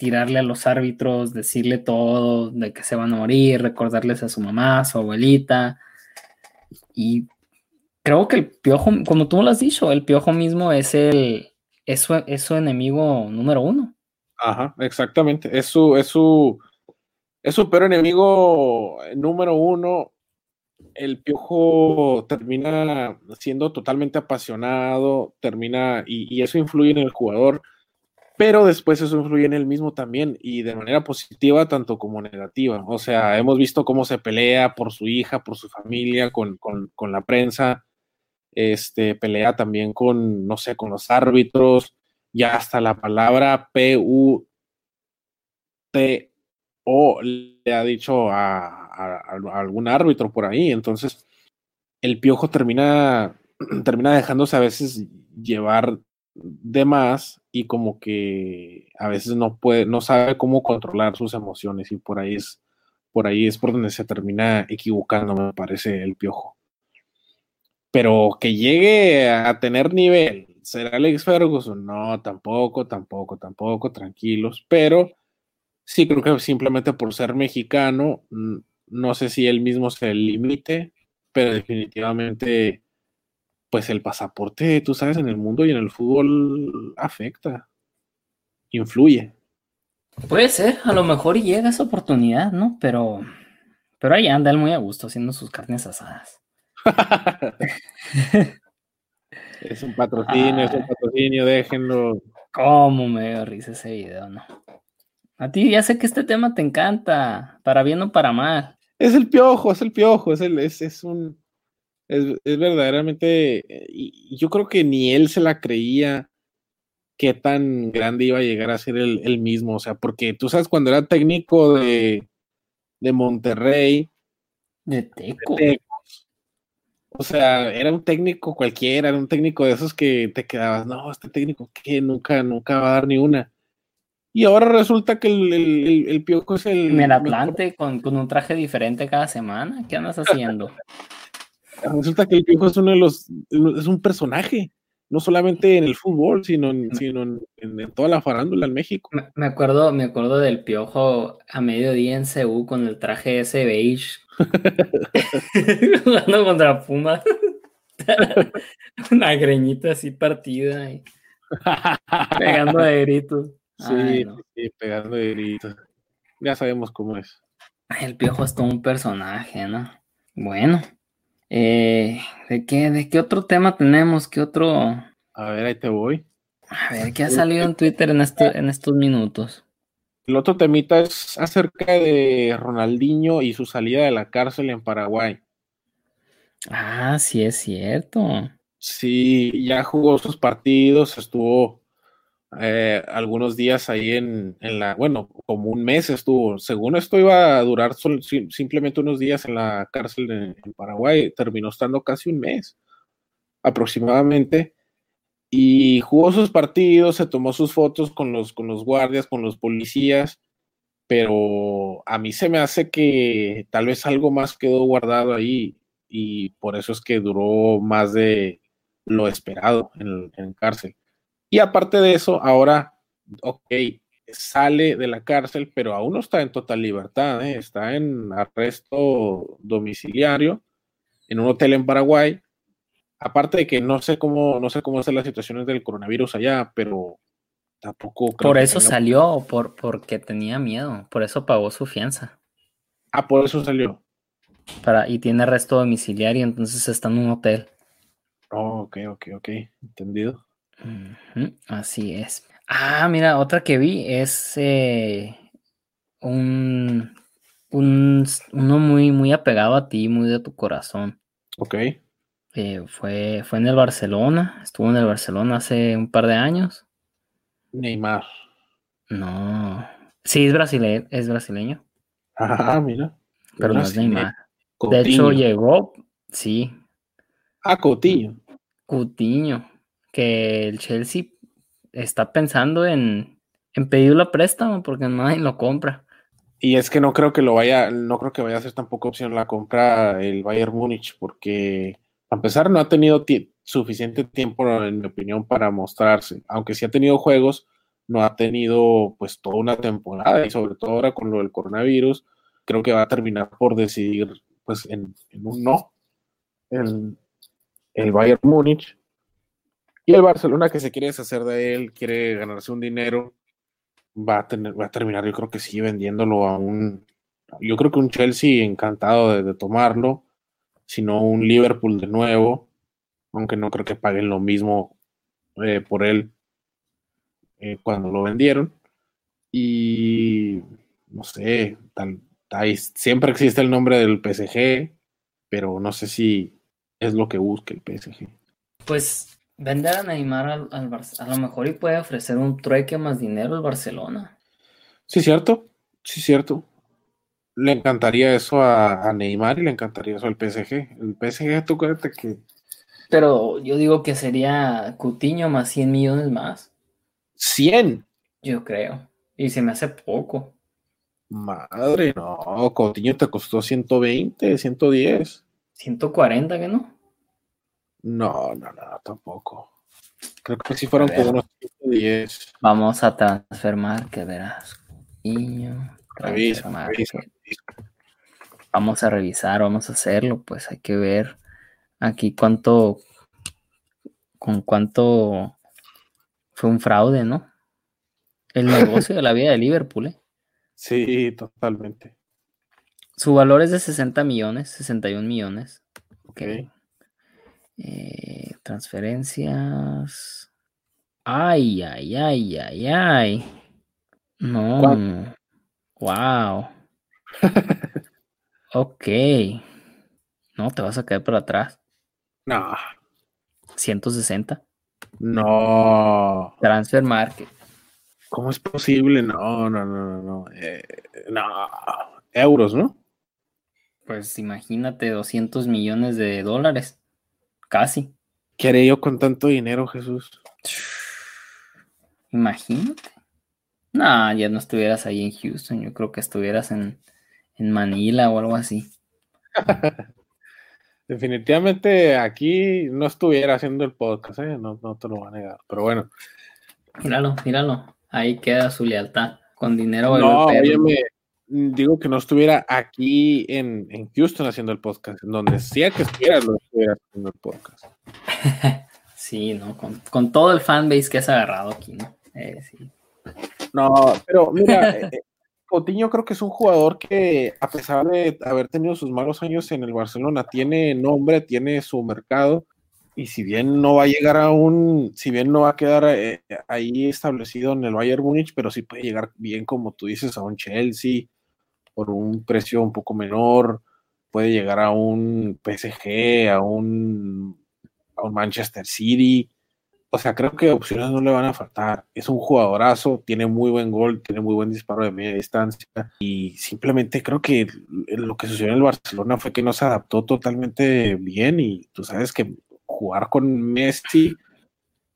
tirarle a los árbitros, decirle todo, de que se van a morir, recordarles a su mamá, a su abuelita. Y creo que el piojo, como tú lo has dicho, el piojo mismo es el es su, enemigo número uno. Ajá, exactamente. Es su, es su, es su peor enemigo número uno. El piojo termina siendo totalmente apasionado, termina, y eso influye en el jugador pero después eso influye en él mismo también y de manera positiva tanto como negativa. O sea, hemos visto cómo se pelea por su hija, por su familia, con, la prensa, este, pelea también con, no sé, con los árbitros, ya hasta la palabra P-U-T-O le ha dicho a, algún árbitro por ahí. Entonces, el piojo termina, [clears throat] termina dejándose a veces llevar de y como que a veces no puede, no sabe cómo controlar sus emociones y por ahí es, por ahí es por donde se termina equivocando, me parece, el piojo. Pero que llegue a tener nivel, ¿será Alex Ferguson? No, tampoco, tampoco, tampoco, tranquilos, pero sí creo que simplemente por ser mexicano, no sé si él mismo se limite, pero definitivamente pues el pasaporte, tú sabes, en el mundo y en el fútbol afecta, influye. Puede ser, a lo mejor llega esa oportunidad, ¿no? Pero, pero ahí anda él muy a gusto haciendo sus carnes asadas. [laughs] es un patrocinio, es un patrocinio, déjenlo. ¿Cómo me dio risa ese video, no? A ti ya sé que este tema te encanta, para bien o para mal. Es el piojo, es el piojo, es, el, es, es un es, verdaderamente, y yo creo que ni él se la creía qué tan grande iba a llegar a ser el, mismo, o sea, porque tú sabes, cuando era técnico de, de Monterrey, de Teco. o sea, era un técnico cualquiera, era un técnico de esos que te quedabas, no, este técnico que nunca, nunca va a dar ni una. Y ahora resulta que el, el, el, Piojo es el. Meraplante con, con un traje diferente cada semana. ¿Qué andas haciendo? [laughs] resulta que el Piojo es uno de los, es un personaje, no solamente en el fútbol, sino en, sino en, toda la farándula en México. Me acuerdo, me acuerdo del Piojo a mediodía en CU con el traje ese beige, [laughs] jugando contra Puma. Una greñita así partida y pegando de gritos. Sí, sí, pegando de gritos. Ya sabemos cómo es. El Piojo es todo un personaje, ¿no? Bueno, eh, ¿de, qué, ¿De qué otro tema tenemos? ¿Qué otro? A ver, ahí te voy. A ver, ¿qué ha salido en Twitter en, este, en estos minutos? El otro temita es acerca de Ronaldinho y su salida de la cárcel en Paraguay. Ah, sí es cierto. Sí, ya jugó sus partidos, estuvo eh, algunos días ahí en, la, bueno, como un mes estuvo, según esto iba a durar simplemente unos días en la cárcel en, Paraguay, terminó estando casi un mes aproximadamente. Y jugó sus partidos, se tomó sus fotos con los, con los guardias, con los policías, pero a mí se me hace que tal vez algo más quedó guardado ahí. Y por eso es que duró más de lo esperado en, en cárcel. Y aparte de eso, ahora, ok, sale de la cárcel, pero aún no está en total libertad, ¿eh? está en arresto domiciliario en un hotel en Paraguay. Aparte de que no sé cómo, no sé cómo están las situaciones del coronavirus allá, pero tampoco Por eso salió, por, porque tenía miedo, por eso pagó su fianza. Ah, por eso salió. Para, y tiene arresto domiciliario, entonces está en un hotel. Oh, ok, ok, ok, entendido así es. Ah, mira, otra que vi es eh, un, uno muy, muy apegado a ti, muy de tu corazón. Ok. Eh, fue, fue en el Barcelona, estuvo en el Barcelona hace un par de años. Neymar. No. Sí, es brasileño. Es brasileño. Ah, mira. Pero no es Neymar. De hecho, llegó, sí. Ah, Coutinho. Coutinho que el Chelsea está pensando en, en pedirlo préstamo porque nadie lo compra. Y es que no creo que lo vaya, no creo que vaya a ser tampoco opción la compra el Bayern Múnich, porque a empezar no ha tenido suficiente tiempo, en mi opinión, para mostrarse. Aunque sí ha tenido juegos, no ha tenido pues toda una temporada y sobre todo ahora con lo del coronavirus, creo que va a terminar por decidir pues en, un no el, el Bayern Múnich y el Barcelona que se quiere deshacer de él, quiere ganarse un dinero, va a tener, va a terminar, yo creo que sí, vendiéndolo a un, yo creo que un Chelsea encantado de, tomarlo, sino un Liverpool de nuevo, aunque no creo que paguen lo mismo eh, por él eh, cuando lo vendieron. Y no sé, siempre existe el nombre del PSG, pero no sé si es lo que busca el PSG. Pues vender a Neymar al, a lo mejor y puede ofrecer un trueque más dinero al Barcelona. Sí, cierto, sí, cierto. Le encantaría eso a, Neymar y le encantaría eso al PSG. El PSG, tú acuérdate que. Pero yo digo que sería Cutiño más 100 millones más. ¿100? Yo creo. Y se me hace poco. Madre, no. Coutinho te costó 120, 110. 140, ¿que no? No, no, no, tampoco. Creo que si fueron como unos 110. Vamos a transfermar, que verás. Niño. Vamos a revisar, vamos a hacerlo, pues hay que ver aquí cuánto, con cuánto fue un fraude, ¿no? El [laughs] negocio de la vida de Liverpool, ¿eh? Sí, totalmente. Su valor es de 60 millones, 61 millones. Ok. Eh, transferencias. Ay, ay, ay, ay, ay. No. Wow. [laughs] ok. No, te vas a caer para atrás. No. 160. No. Transfer Market. ¿Cómo es posible? No, no, no, no. No. Eh, no. Euros, ¿no? Pues imagínate, 200 millones de dólares. Casi. ¿Qué haré yo con tanto dinero, Jesús? [sighs] Imagínate. No, ya no estuvieras ahí en Houston. Yo creo que estuvieras en, Manila o algo así. [laughs] Definitivamente aquí no estuviera haciendo el podcast, ¿eh? no, te lo voy a negar. Pero bueno. Míralo, míralo. Ahí queda su lealtad. Con dinero. No, digo que no estuviera aquí en, Houston haciendo el podcast, en donde sea que estuvieras, lo estuviera haciendo el podcast. [laughs] sí, ¿no? Con, todo el fanbase que has agarrado aquí, ¿no? Eh, sí. No, pero mira, eh, eh, Coutinho creo que es un jugador que, a pesar de haber tenido sus malos años en el Barcelona, tiene nombre, tiene su mercado, y si bien no va a llegar a un, si bien no va a quedar ahí establecido en el Bayern Múnich, pero sí puede llegar bien, como tú dices, a un Chelsea, por un precio un poco menor, puede llegar a un PSG, a un, a un Manchester City. O sea, creo que opciones no le van a faltar. Es un jugadorazo, tiene muy buen gol, tiene muy buen disparo de media distancia. Y simplemente creo que lo que sucedió en el Barcelona fue que no se adaptó totalmente bien. Y tú sabes que jugar con Messi,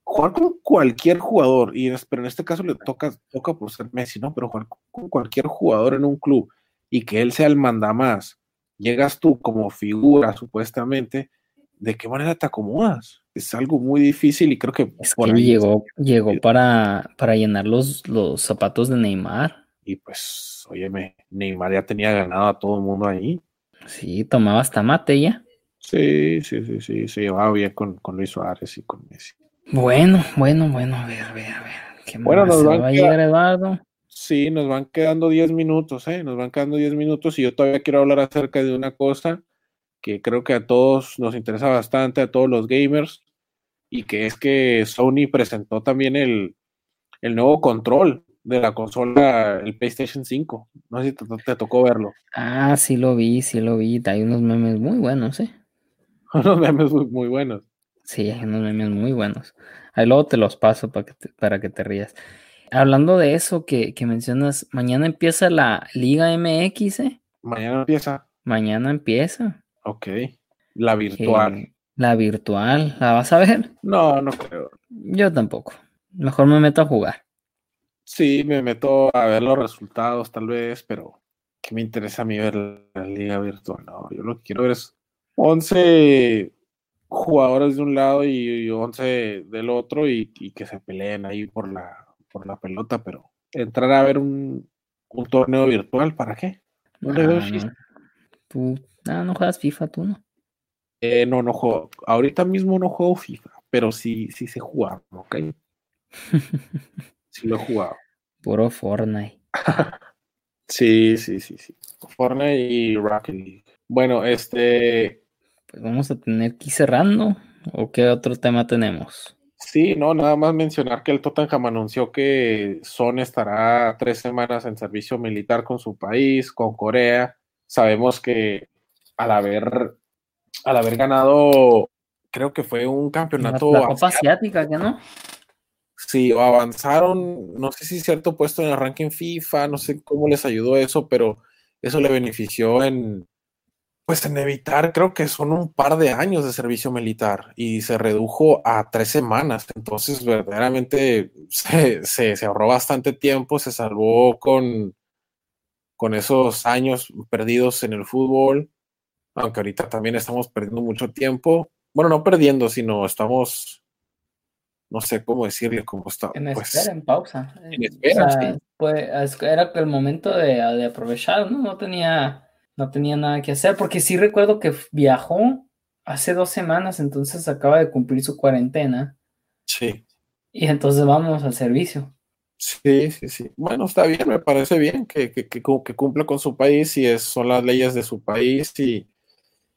jugar con cualquier jugador, y, pero en este caso le toca, toca por ser Messi, ¿no? Pero jugar con cualquier jugador en un club y que él sea el mandamás, llegas tú como figura supuestamente, ¿de qué manera te acomodas? Es algo muy difícil y creo que... Es que llegó, llegó para, para llenar los, los zapatos de Neymar. Y pues, óyeme, Neymar ya tenía ganado a todo el mundo ahí. Sí, tomaba hasta mate ya. Sí, sí, sí, sí, se llevaba bien con, Luis Suárez y con Messi. Bueno, bueno, bueno, a ver, a ver, a ver. ¿Qué bueno, nos va a llegar Eduardo? Sí, nos van quedando 10 minutos, ¿eh? Nos van quedando 10 minutos y yo todavía quiero hablar acerca de una cosa que creo que a todos nos interesa bastante, a todos los gamers, y que es que Sony presentó también el, nuevo control de la consola, el PlayStation 5. No sé si te, tocó verlo. Ah, sí lo vi, sí lo vi. Hay unos memes muy buenos, ¿eh? [laughs] unos memes muy, buenos. Sí, hay unos memes muy buenos. Ahí luego te los paso para que para que te rías. Hablando de eso que, mencionas, mañana empieza la Liga MX, ¿eh? Mañana empieza. Mañana empieza. Ok. La virtual. la virtual, ¿la vas a ver? No, no creo. Yo tampoco. Mejor me meto a jugar. Sí, me meto a ver los resultados tal vez, pero ¿qué me interesa a mí ver la liga virtual? No, yo lo que quiero ver es 11 jugadores de un lado y 11 del otro y, y que se peleen ahí por la por la pelota, pero entrar a ver un, torneo virtual, ¿para qué? No le veo ah, Tú, ah, no juegas FIFA, tú no. Eh, no, no juego. Ahorita mismo no juego FIFA, pero sí, sí sé jugar, ¿ok? [laughs] sí lo he jugado. Puro Fortnite. [laughs] sí, sí, sí, sí. Fortnite y Rocket League. Bueno, este. Pues vamos a tener que ir cerrando. ¿O qué otro tema tenemos? Sí, no, nada más mencionar que el Tottenham anunció que Son estará tres semanas en servicio militar con su país, con Corea. Sabemos que al haber, al haber ganado, creo que fue un campeonato. La, Copa Asiática, ¿que no? Sí, avanzaron, no sé si cierto puesto en el ranking FIFA, no sé cómo les ayudó eso, pero eso le benefició en, pues en evitar, creo que son un par de años de servicio militar y se redujo a tres semanas. Entonces, verdaderamente [laughs] se, ahorró bastante tiempo, se salvó con, con esos años perdidos en el fútbol, aunque ahorita también estamos perdiendo mucho tiempo. Bueno, no perdiendo, sino estamos, no sé cómo decirle, cómo está. En pues, espera, en pausa. En espera, Pues era el momento de, de aprovechar, ¿no? No tenía no tenía nada que hacer, porque sí recuerdo que viajó hace dos semanas, entonces acaba de cumplir su cuarentena. Sí. Y entonces vamos al servicio. Sí, sí, sí. Bueno, está bien, me parece bien que, que, que, cumpla con su país y es, son las leyes de su país y,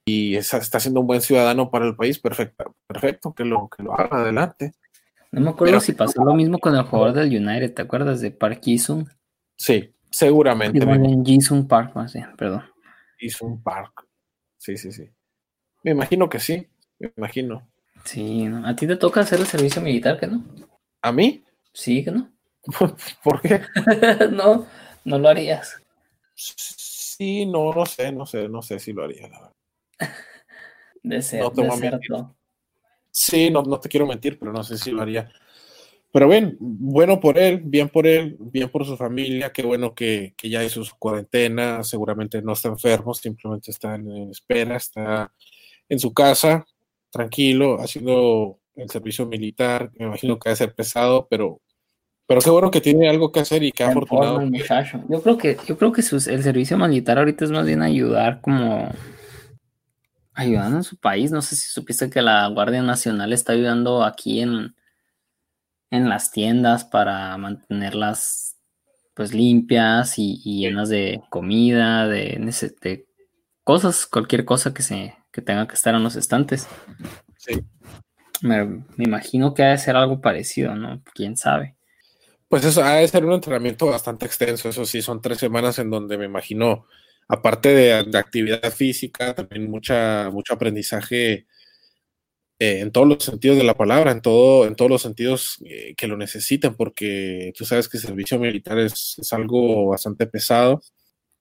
y está siendo un buen ciudadano para el país. Perfecto, perfecto, que lo, que lo haga adelante. No me acuerdo si pasó lo mismo con el jugador del United, ¿te acuerdas de Park Ji-sung? Sí, seguramente. Ji-sung Park, más bien, perdón hizo un park. Sí, sí, sí. Me imagino que sí, me imagino. Sí, ¿A ti te toca hacer el servicio militar, que no? ¿A mí? Sí, que no. [laughs] [laughs] ¿Por qué? no, no lo harías. Sí, no, no sé, no sé, no sé si lo haría, la verdad. [laughs] De ser, no Sí, no, no te quiero mentir, pero no sé si lo haría. Pero bien, bueno por él, bien por él, bien por su familia, qué bueno que, ya hizo su cuarentena, seguramente no está enfermo, simplemente está en espera, está en su casa, tranquilo, haciendo el servicio militar, me imagino que va a ser pesado, pero, pero qué bueno que tiene algo que hacer y que ha afortunado. Yo creo que, yo creo que el servicio militar ahorita es más bien ayudar como ayudando en su país. No sé si supiste que la Guardia Nacional está ayudando aquí en, en las tiendas para mantenerlas pues limpias y, llenas de comida, de, de, cosas, cualquier cosa que se que tenga que estar en los estantes. Sí. Me, imagino que ha de ser algo parecido, ¿no? Quién sabe. Pues eso ha de ser un entrenamiento bastante extenso, eso sí, son tres semanas en donde me imagino, aparte de, de actividad física, también mucha, mucho aprendizaje eh, en todos los sentidos de la palabra, en, todo, en todos los sentidos eh, que lo necesiten, porque tú sabes que el servicio militar es, algo bastante pesado,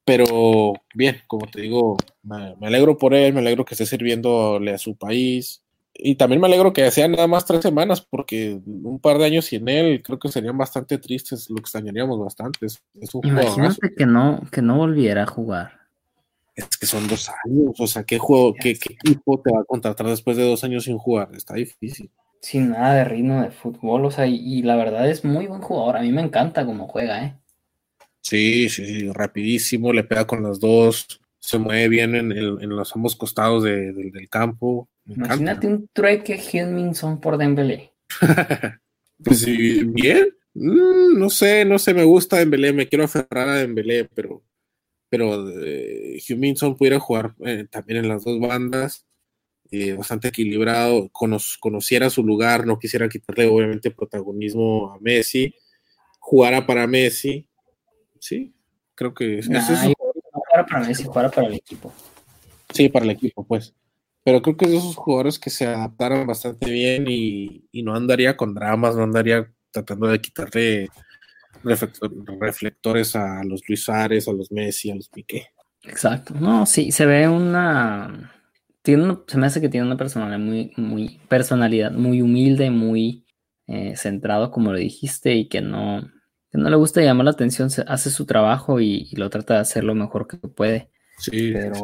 pero bien, como te digo, me, alegro por él, me alegro que esté sirviéndole a su país, y también me alegro que sean nada más tres semanas, porque un par de años sin él creo que serían bastante tristes, lo extrañaríamos bastante. Es, Imagínate que no, que no volviera a jugar es que son dos años, o sea, ¿qué juego, qué, equipo te va a contratar después de dos años sin jugar? Está difícil. Sin nada de ritmo de fútbol, o sea, y, la verdad es muy buen jugador, a mí me encanta cómo juega, ¿eh? Sí, sí, sí, rapidísimo, le pega con las dos, se mueve bien en, los ambos costados del campo. Imagínate un trueque Hilminson por Dembélé. [laughs] pues sí, bien, mm, no sé, no sé, me gusta Dembélé, me quiero aferrar a Dembélé, pero pero eh, Huminson pudiera jugar eh, también en las dos bandas, eh, bastante equilibrado, conociera su lugar, no quisiera quitarle obviamente protagonismo a Messi, jugara para Messi, sí, creo que es, eso. Jugara para Messi, jugara para el equipo. Sí, para el equipo, pues. Pero creo que es de esos jugadores que se adaptaron bastante bien y, y no andaría con dramas, no andaría tratando de quitarle reflectores a los Luis Ares, a los Messi, a los Piqué. Exacto. No, sí, se ve una. Tiene se me hace que tiene una personalidad muy, muy, personalidad muy humilde, muy eh, centrado, como lo dijiste, y que no, que no le gusta llamar la atención, hace su trabajo y, lo trata de hacer lo mejor que puede. Sí. Pero,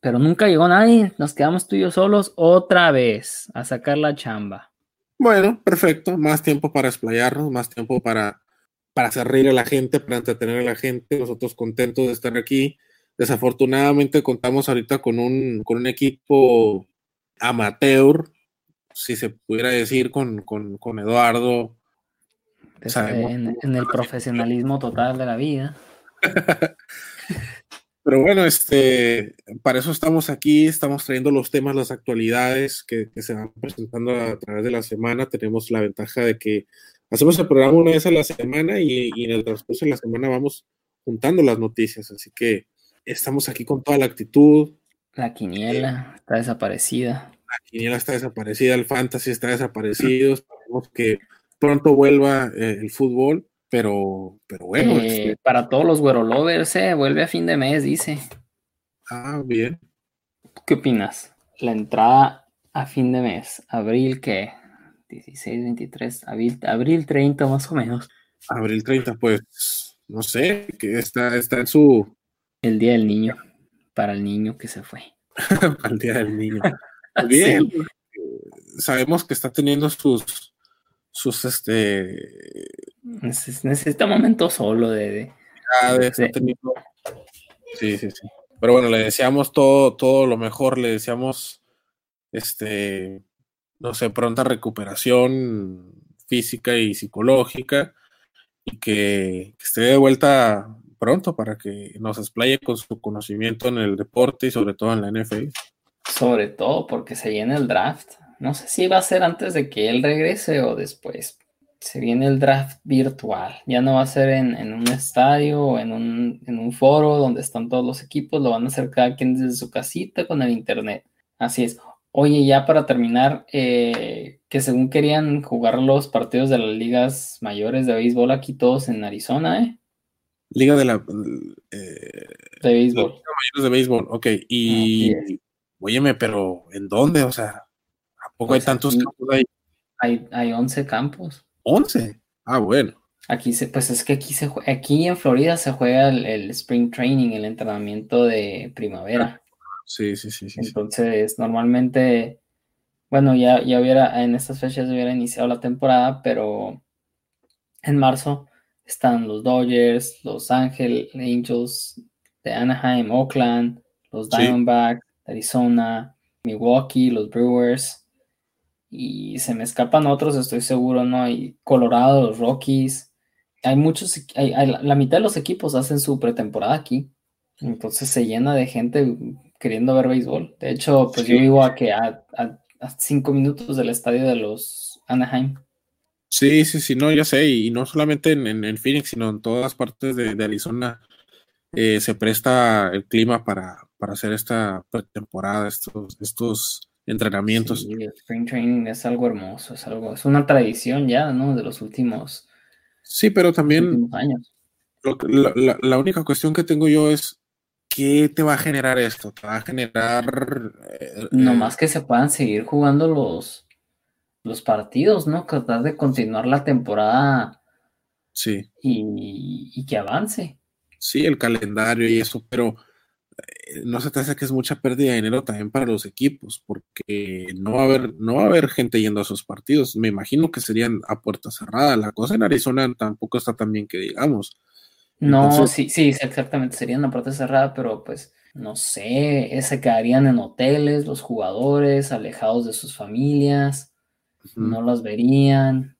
pero nunca llegó nadie, nos quedamos tú y yo solos otra vez a sacar la chamba. Bueno, perfecto. Más tiempo para explayarnos, más tiempo para para hacer reír a la gente, para entretener a la gente, nosotros contentos de estar aquí. Desafortunadamente contamos ahorita con un, con un equipo amateur, si se pudiera decir, con, con, con Eduardo. En, en, el profesionalismo total de la vida. [laughs] Pero bueno, este, para eso estamos aquí, estamos trayendo los temas, las actualidades que, se van presentando a través de la semana. Tenemos la ventaja de que hacemos el programa una vez a la semana y, en el transcurso de la semana vamos juntando las noticias. Así que estamos aquí con toda la actitud. La quiniela está desaparecida. La quiniela está desaparecida, el fantasy está desaparecido. Esperemos que pronto vuelva eh, el fútbol pero, pero bueno. Eh, este para todos los güero lovers, eh, vuelve a fin de mes, dice. Ah, bien. ¿Qué opinas? La entrada a fin de mes, abril, ¿qué? 16, 23, abril, abril 30 más o menos. Abril 30, pues, no sé, que está, está en su... El Día del Niño, para el niño que se fue. [laughs] para el Día del Niño. [laughs] Bien, sabemos que está teniendo sus, sus, este, Necesita momento solo de... Sí, sí, sí. Pero bueno, le deseamos todo, todo lo mejor, le deseamos, este, no sé, pronta recuperación física y psicológica y que, esté de vuelta pronto para que nos explaye con su conocimiento en el deporte y sobre todo en la NFL. Sobre todo porque se viene el draft. No sé si va a ser antes de que él regrese o después, se viene el draft virtual. Ya no va a ser en, un estadio o en un, foro donde están todos los equipos, lo van a hacer cada quien desde su casita con el internet. Así es. Oye, ya para terminar, eh, que según querían jugar los partidos de las ligas mayores de béisbol aquí todos en Arizona, ¿eh? Liga de la... Eh, de béisbol. mayores de béisbol, ok. Y... Óyeme, pero ¿en dónde? O sea, ¿a poco hay pues tantos campos ahí? Hay, hay 11 campos. 11. Ah, bueno. Aquí se, pues es que aquí se aquí en Florida se juega el, spring training, el entrenamiento de primavera. Sí, sí, sí, sí. Entonces, normalmente, bueno, ya, ya hubiera, en estas fechas hubiera iniciado la temporada, pero en marzo están los Dodgers, los Ángeles Angels de Anaheim, Oakland, los Diamondbacks, Arizona, Milwaukee, los Brewers, y se me escapan otros, estoy seguro, ¿no? Hay Colorado, los Rockies, hay muchos, hay, la mitad de los equipos hacen su pretemporada aquí, entonces se llena de gente queriendo ver béisbol. De hecho, pues yo vivo a que a, cinco minutos del estadio de los Anaheim. Sí, sí, sí, no, ya sé, y no solamente en, Phoenix, sino en todas partes de, Arizona eh, se presta el clima para, para hacer esta pretemporada, estos, estos entrenamientos. Sí, el spring training es algo hermoso, es algo, es una tradición ya, ¿no? De los últimos. Sí, pero también años. la, única cuestión que tengo yo es ¿qué te va a generar esto? Te va a generar. Eh, no más eh, que se puedan seguir jugando los, los partidos, ¿no? Tratar de continuar la temporada. Sí. Y, y que avance. Sí, el calendario y eso, pero eh, no se te hace que es mucha pérdida de dinero también para los equipos, porque no va a haber, no va a haber gente yendo a esos partidos. Me imagino que serían a puerta cerrada. La cosa en Arizona tampoco está tan bien que digamos. No, sí, sí, exactamente, serían a puerta cerrada, pero pues no sé, se quedarían en hoteles los jugadores, alejados de sus familias, no los verían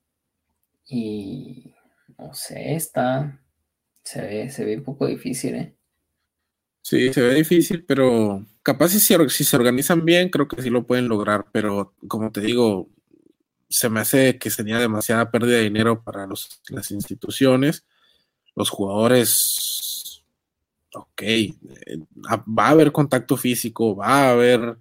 y no sé, está, se ve, se ve un poco difícil, ¿eh? Sí, se ve difícil, pero capaz si, si se organizan bien, creo que sí lo pueden lograr, pero como te digo, se me hace que sería demasiada pérdida de dinero para las instituciones, los jugadores, ok, eh, va a haber contacto físico, va a haber,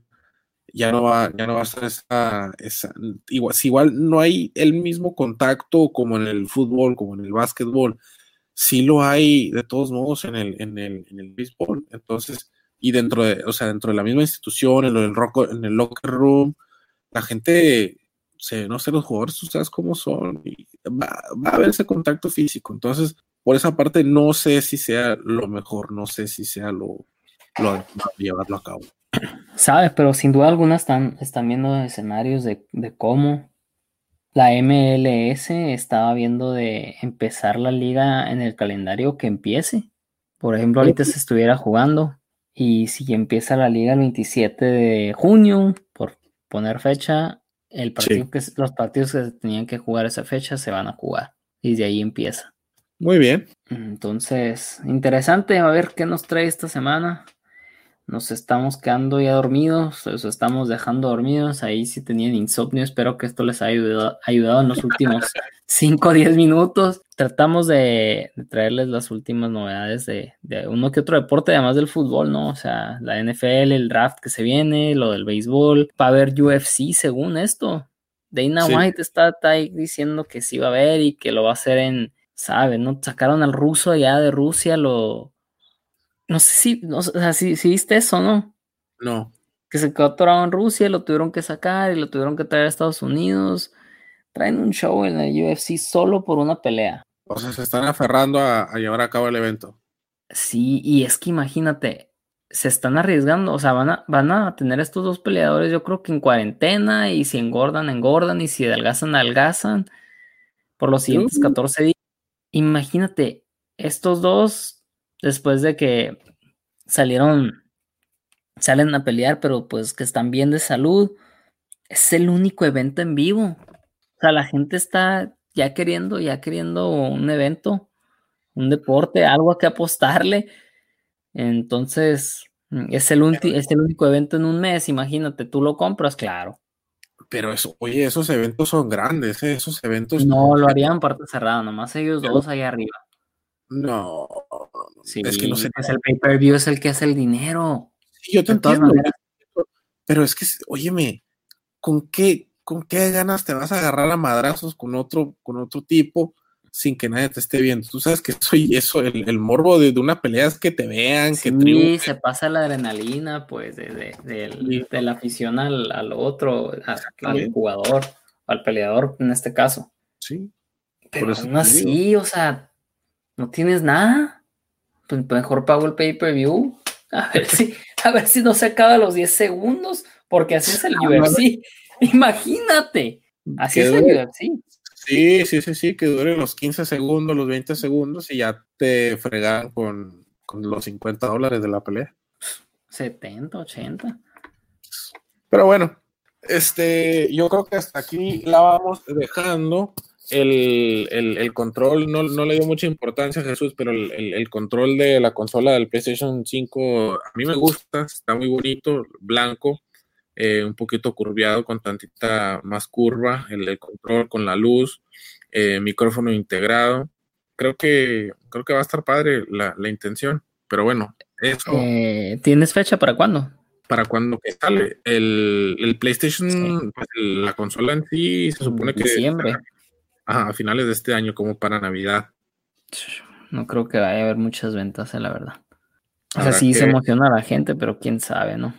ya no va, ya no va a ser esa, esa igual, si igual no hay el mismo contacto como en el fútbol, como en el básquetbol, sí lo hay de todos modos en el, en el, en el béisbol. Entonces, y dentro de, o sea, dentro de la misma institución, en, el, en el locker room, la gente, se, no sé, los jugadores, tú sabes cómo son, va, a haber ese contacto físico. Entonces, por esa parte, no sé si sea lo mejor, no sé si sea lo, lo llevarlo a cabo. Sabes, pero sin duda alguna están, están viendo escenarios de, de cómo la MLS estaba viendo de empezar la liga en el calendario que empiece. Por ejemplo, ahorita se estuviera jugando y si empieza la liga el 27 de junio, por poner fecha, el partido que, los partidos que tenían que jugar esa fecha se van a jugar y de ahí empieza. Muy bien. Entonces, interesante a ver qué nos trae esta semana nos estamos quedando ya dormidos, los estamos dejando dormidos. Ahí si tenían insomnio, espero que esto les haya ayudado, en los últimos 5 o 10 minutos. Tratamos de, traerles las últimas novedades de, uno que otro deporte, además del fútbol, ¿no? O sea, la NFL, el draft que se viene, lo del béisbol, va a haber UFC según esto. Dana White está, está, ahí diciendo que sí va a haber y que lo va a hacer en, ¿sabe? ¿No? Sacaron al ruso allá de Rusia, lo no sé si, o sea, si, viste eso, ¿no? No. Que se quedó atorado en Rusia, lo tuvieron que sacar y lo tuvieron que traer a Estados Unidos. Traen un show en la UFC solo por una pelea. O sea, se están aferrando a, llevar a cabo el evento. Sí, y es que imagínate, se están arriesgando, o sea, van a, van a tener estos dos peleadores, yo creo que en cuarentena, y si engordan, engordan, y si adelgazan, adelgazan, por los siguientes 14 días. Imagínate, estos dos después de que salieron, salen a pelear, pero pues que están bien de salud. Es el único evento en vivo. O sea, la gente está ya queriendo, ya queriendo un evento, un deporte, algo a que apostarle. Entonces, es el, es el único evento en un mes, imagínate, tú lo compras, claro. Pero eso, oye, esos eventos son grandes, ¿eh? esos eventos. No, lo harían parte cerrada, nomás ellos dos ahí arriba. No, es que no sé. Pues el pay-per-view es el que hace el dinero. Sí, yo te entiendo. Pero es que, óyeme, ¿con qué, ¿con qué ganas te vas a agarrar a madrazos con otro, con otro tipo sin que nadie te esté viendo? Tú sabes que soy eso, el, morbo de, una pelea es que te vean, que triunfen. se pasa la adrenalina, pues, de, de, la afición al, al otro, al jugador, al peleador en este caso. Sí. Pero aún así, o sea, no tienes nada. Pues mejor pago el pay-per-view. A ver [laughs] si, a ver si no se acaba los 10 segundos, porque así es el ah, UFC. [laughs] Imagínate. Así es el UFC. Sí, sí, sí, sí, que dure los 15 segundos, los 20 segundos y ya te fregan con, con los 50 dólares de la pelea. 70, 80. Pero bueno, este, yo creo que hasta aquí la vamos dejando el, control, no, le dio mucha importancia a Jesús, pero el, control de la consola del PlayStation 5 a mí me gusta, está muy bonito, blanco, eh, un poquito curviado con tantita más curva, el, control con la luz, eh, micrófono integrado. Creo que, creo que va a estar padre la, intención, pero bueno, eso. Eh, ¿Tienes fecha para cuándo? Para cuando sale el, PlayStation, pues, la consola en sí se supone que a finales de este año, como para Navidad. No creo que vaya a haber muchas ventas, eh, la verdad. O sea, sí se emociona a la gente, pero quién sabe, ¿no?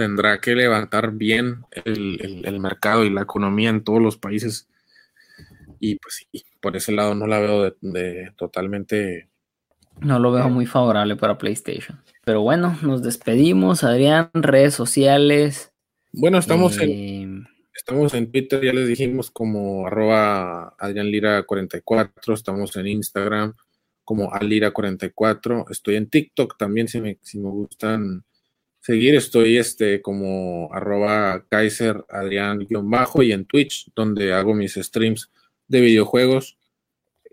Tendrá que levantar bien el, mercado y la economía en todos los países. Y pues sí, por ese lado no la veo de, totalmente. No lo veo muy favorable para PlayStation. Pero bueno, nos despedimos. Adrián, redes sociales. Bueno, estamos en eh, Estamos en Twitter, ya les dijimos, como arroba AdrianLira44. Estamos en Instagram como Alira44. Estoy en TikTok también, si me, si me gustan seguir. Estoy este como arroba Kaiser Adrián-bajo y en Twitch, donde hago mis streams de videojuegos,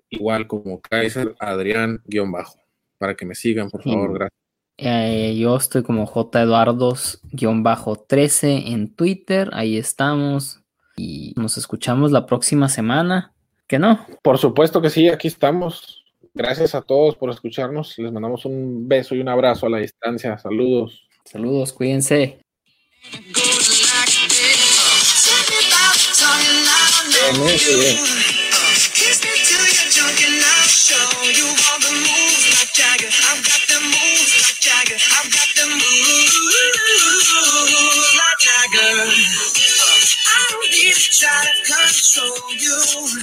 igual como Kaiser Adrián-bajo. Para que me sigan, por favor, gracias. Eh, yo estoy como J Eduardos-13 en Twitter, ahí estamos. Y nos escuchamos la próxima semana. ¿Que no? Por supuesto que sí, aquí estamos. Gracias a todos por escucharnos. Les mandamos un beso y un abrazo a la distancia. Saludos. Saludos, cuídense. Control you.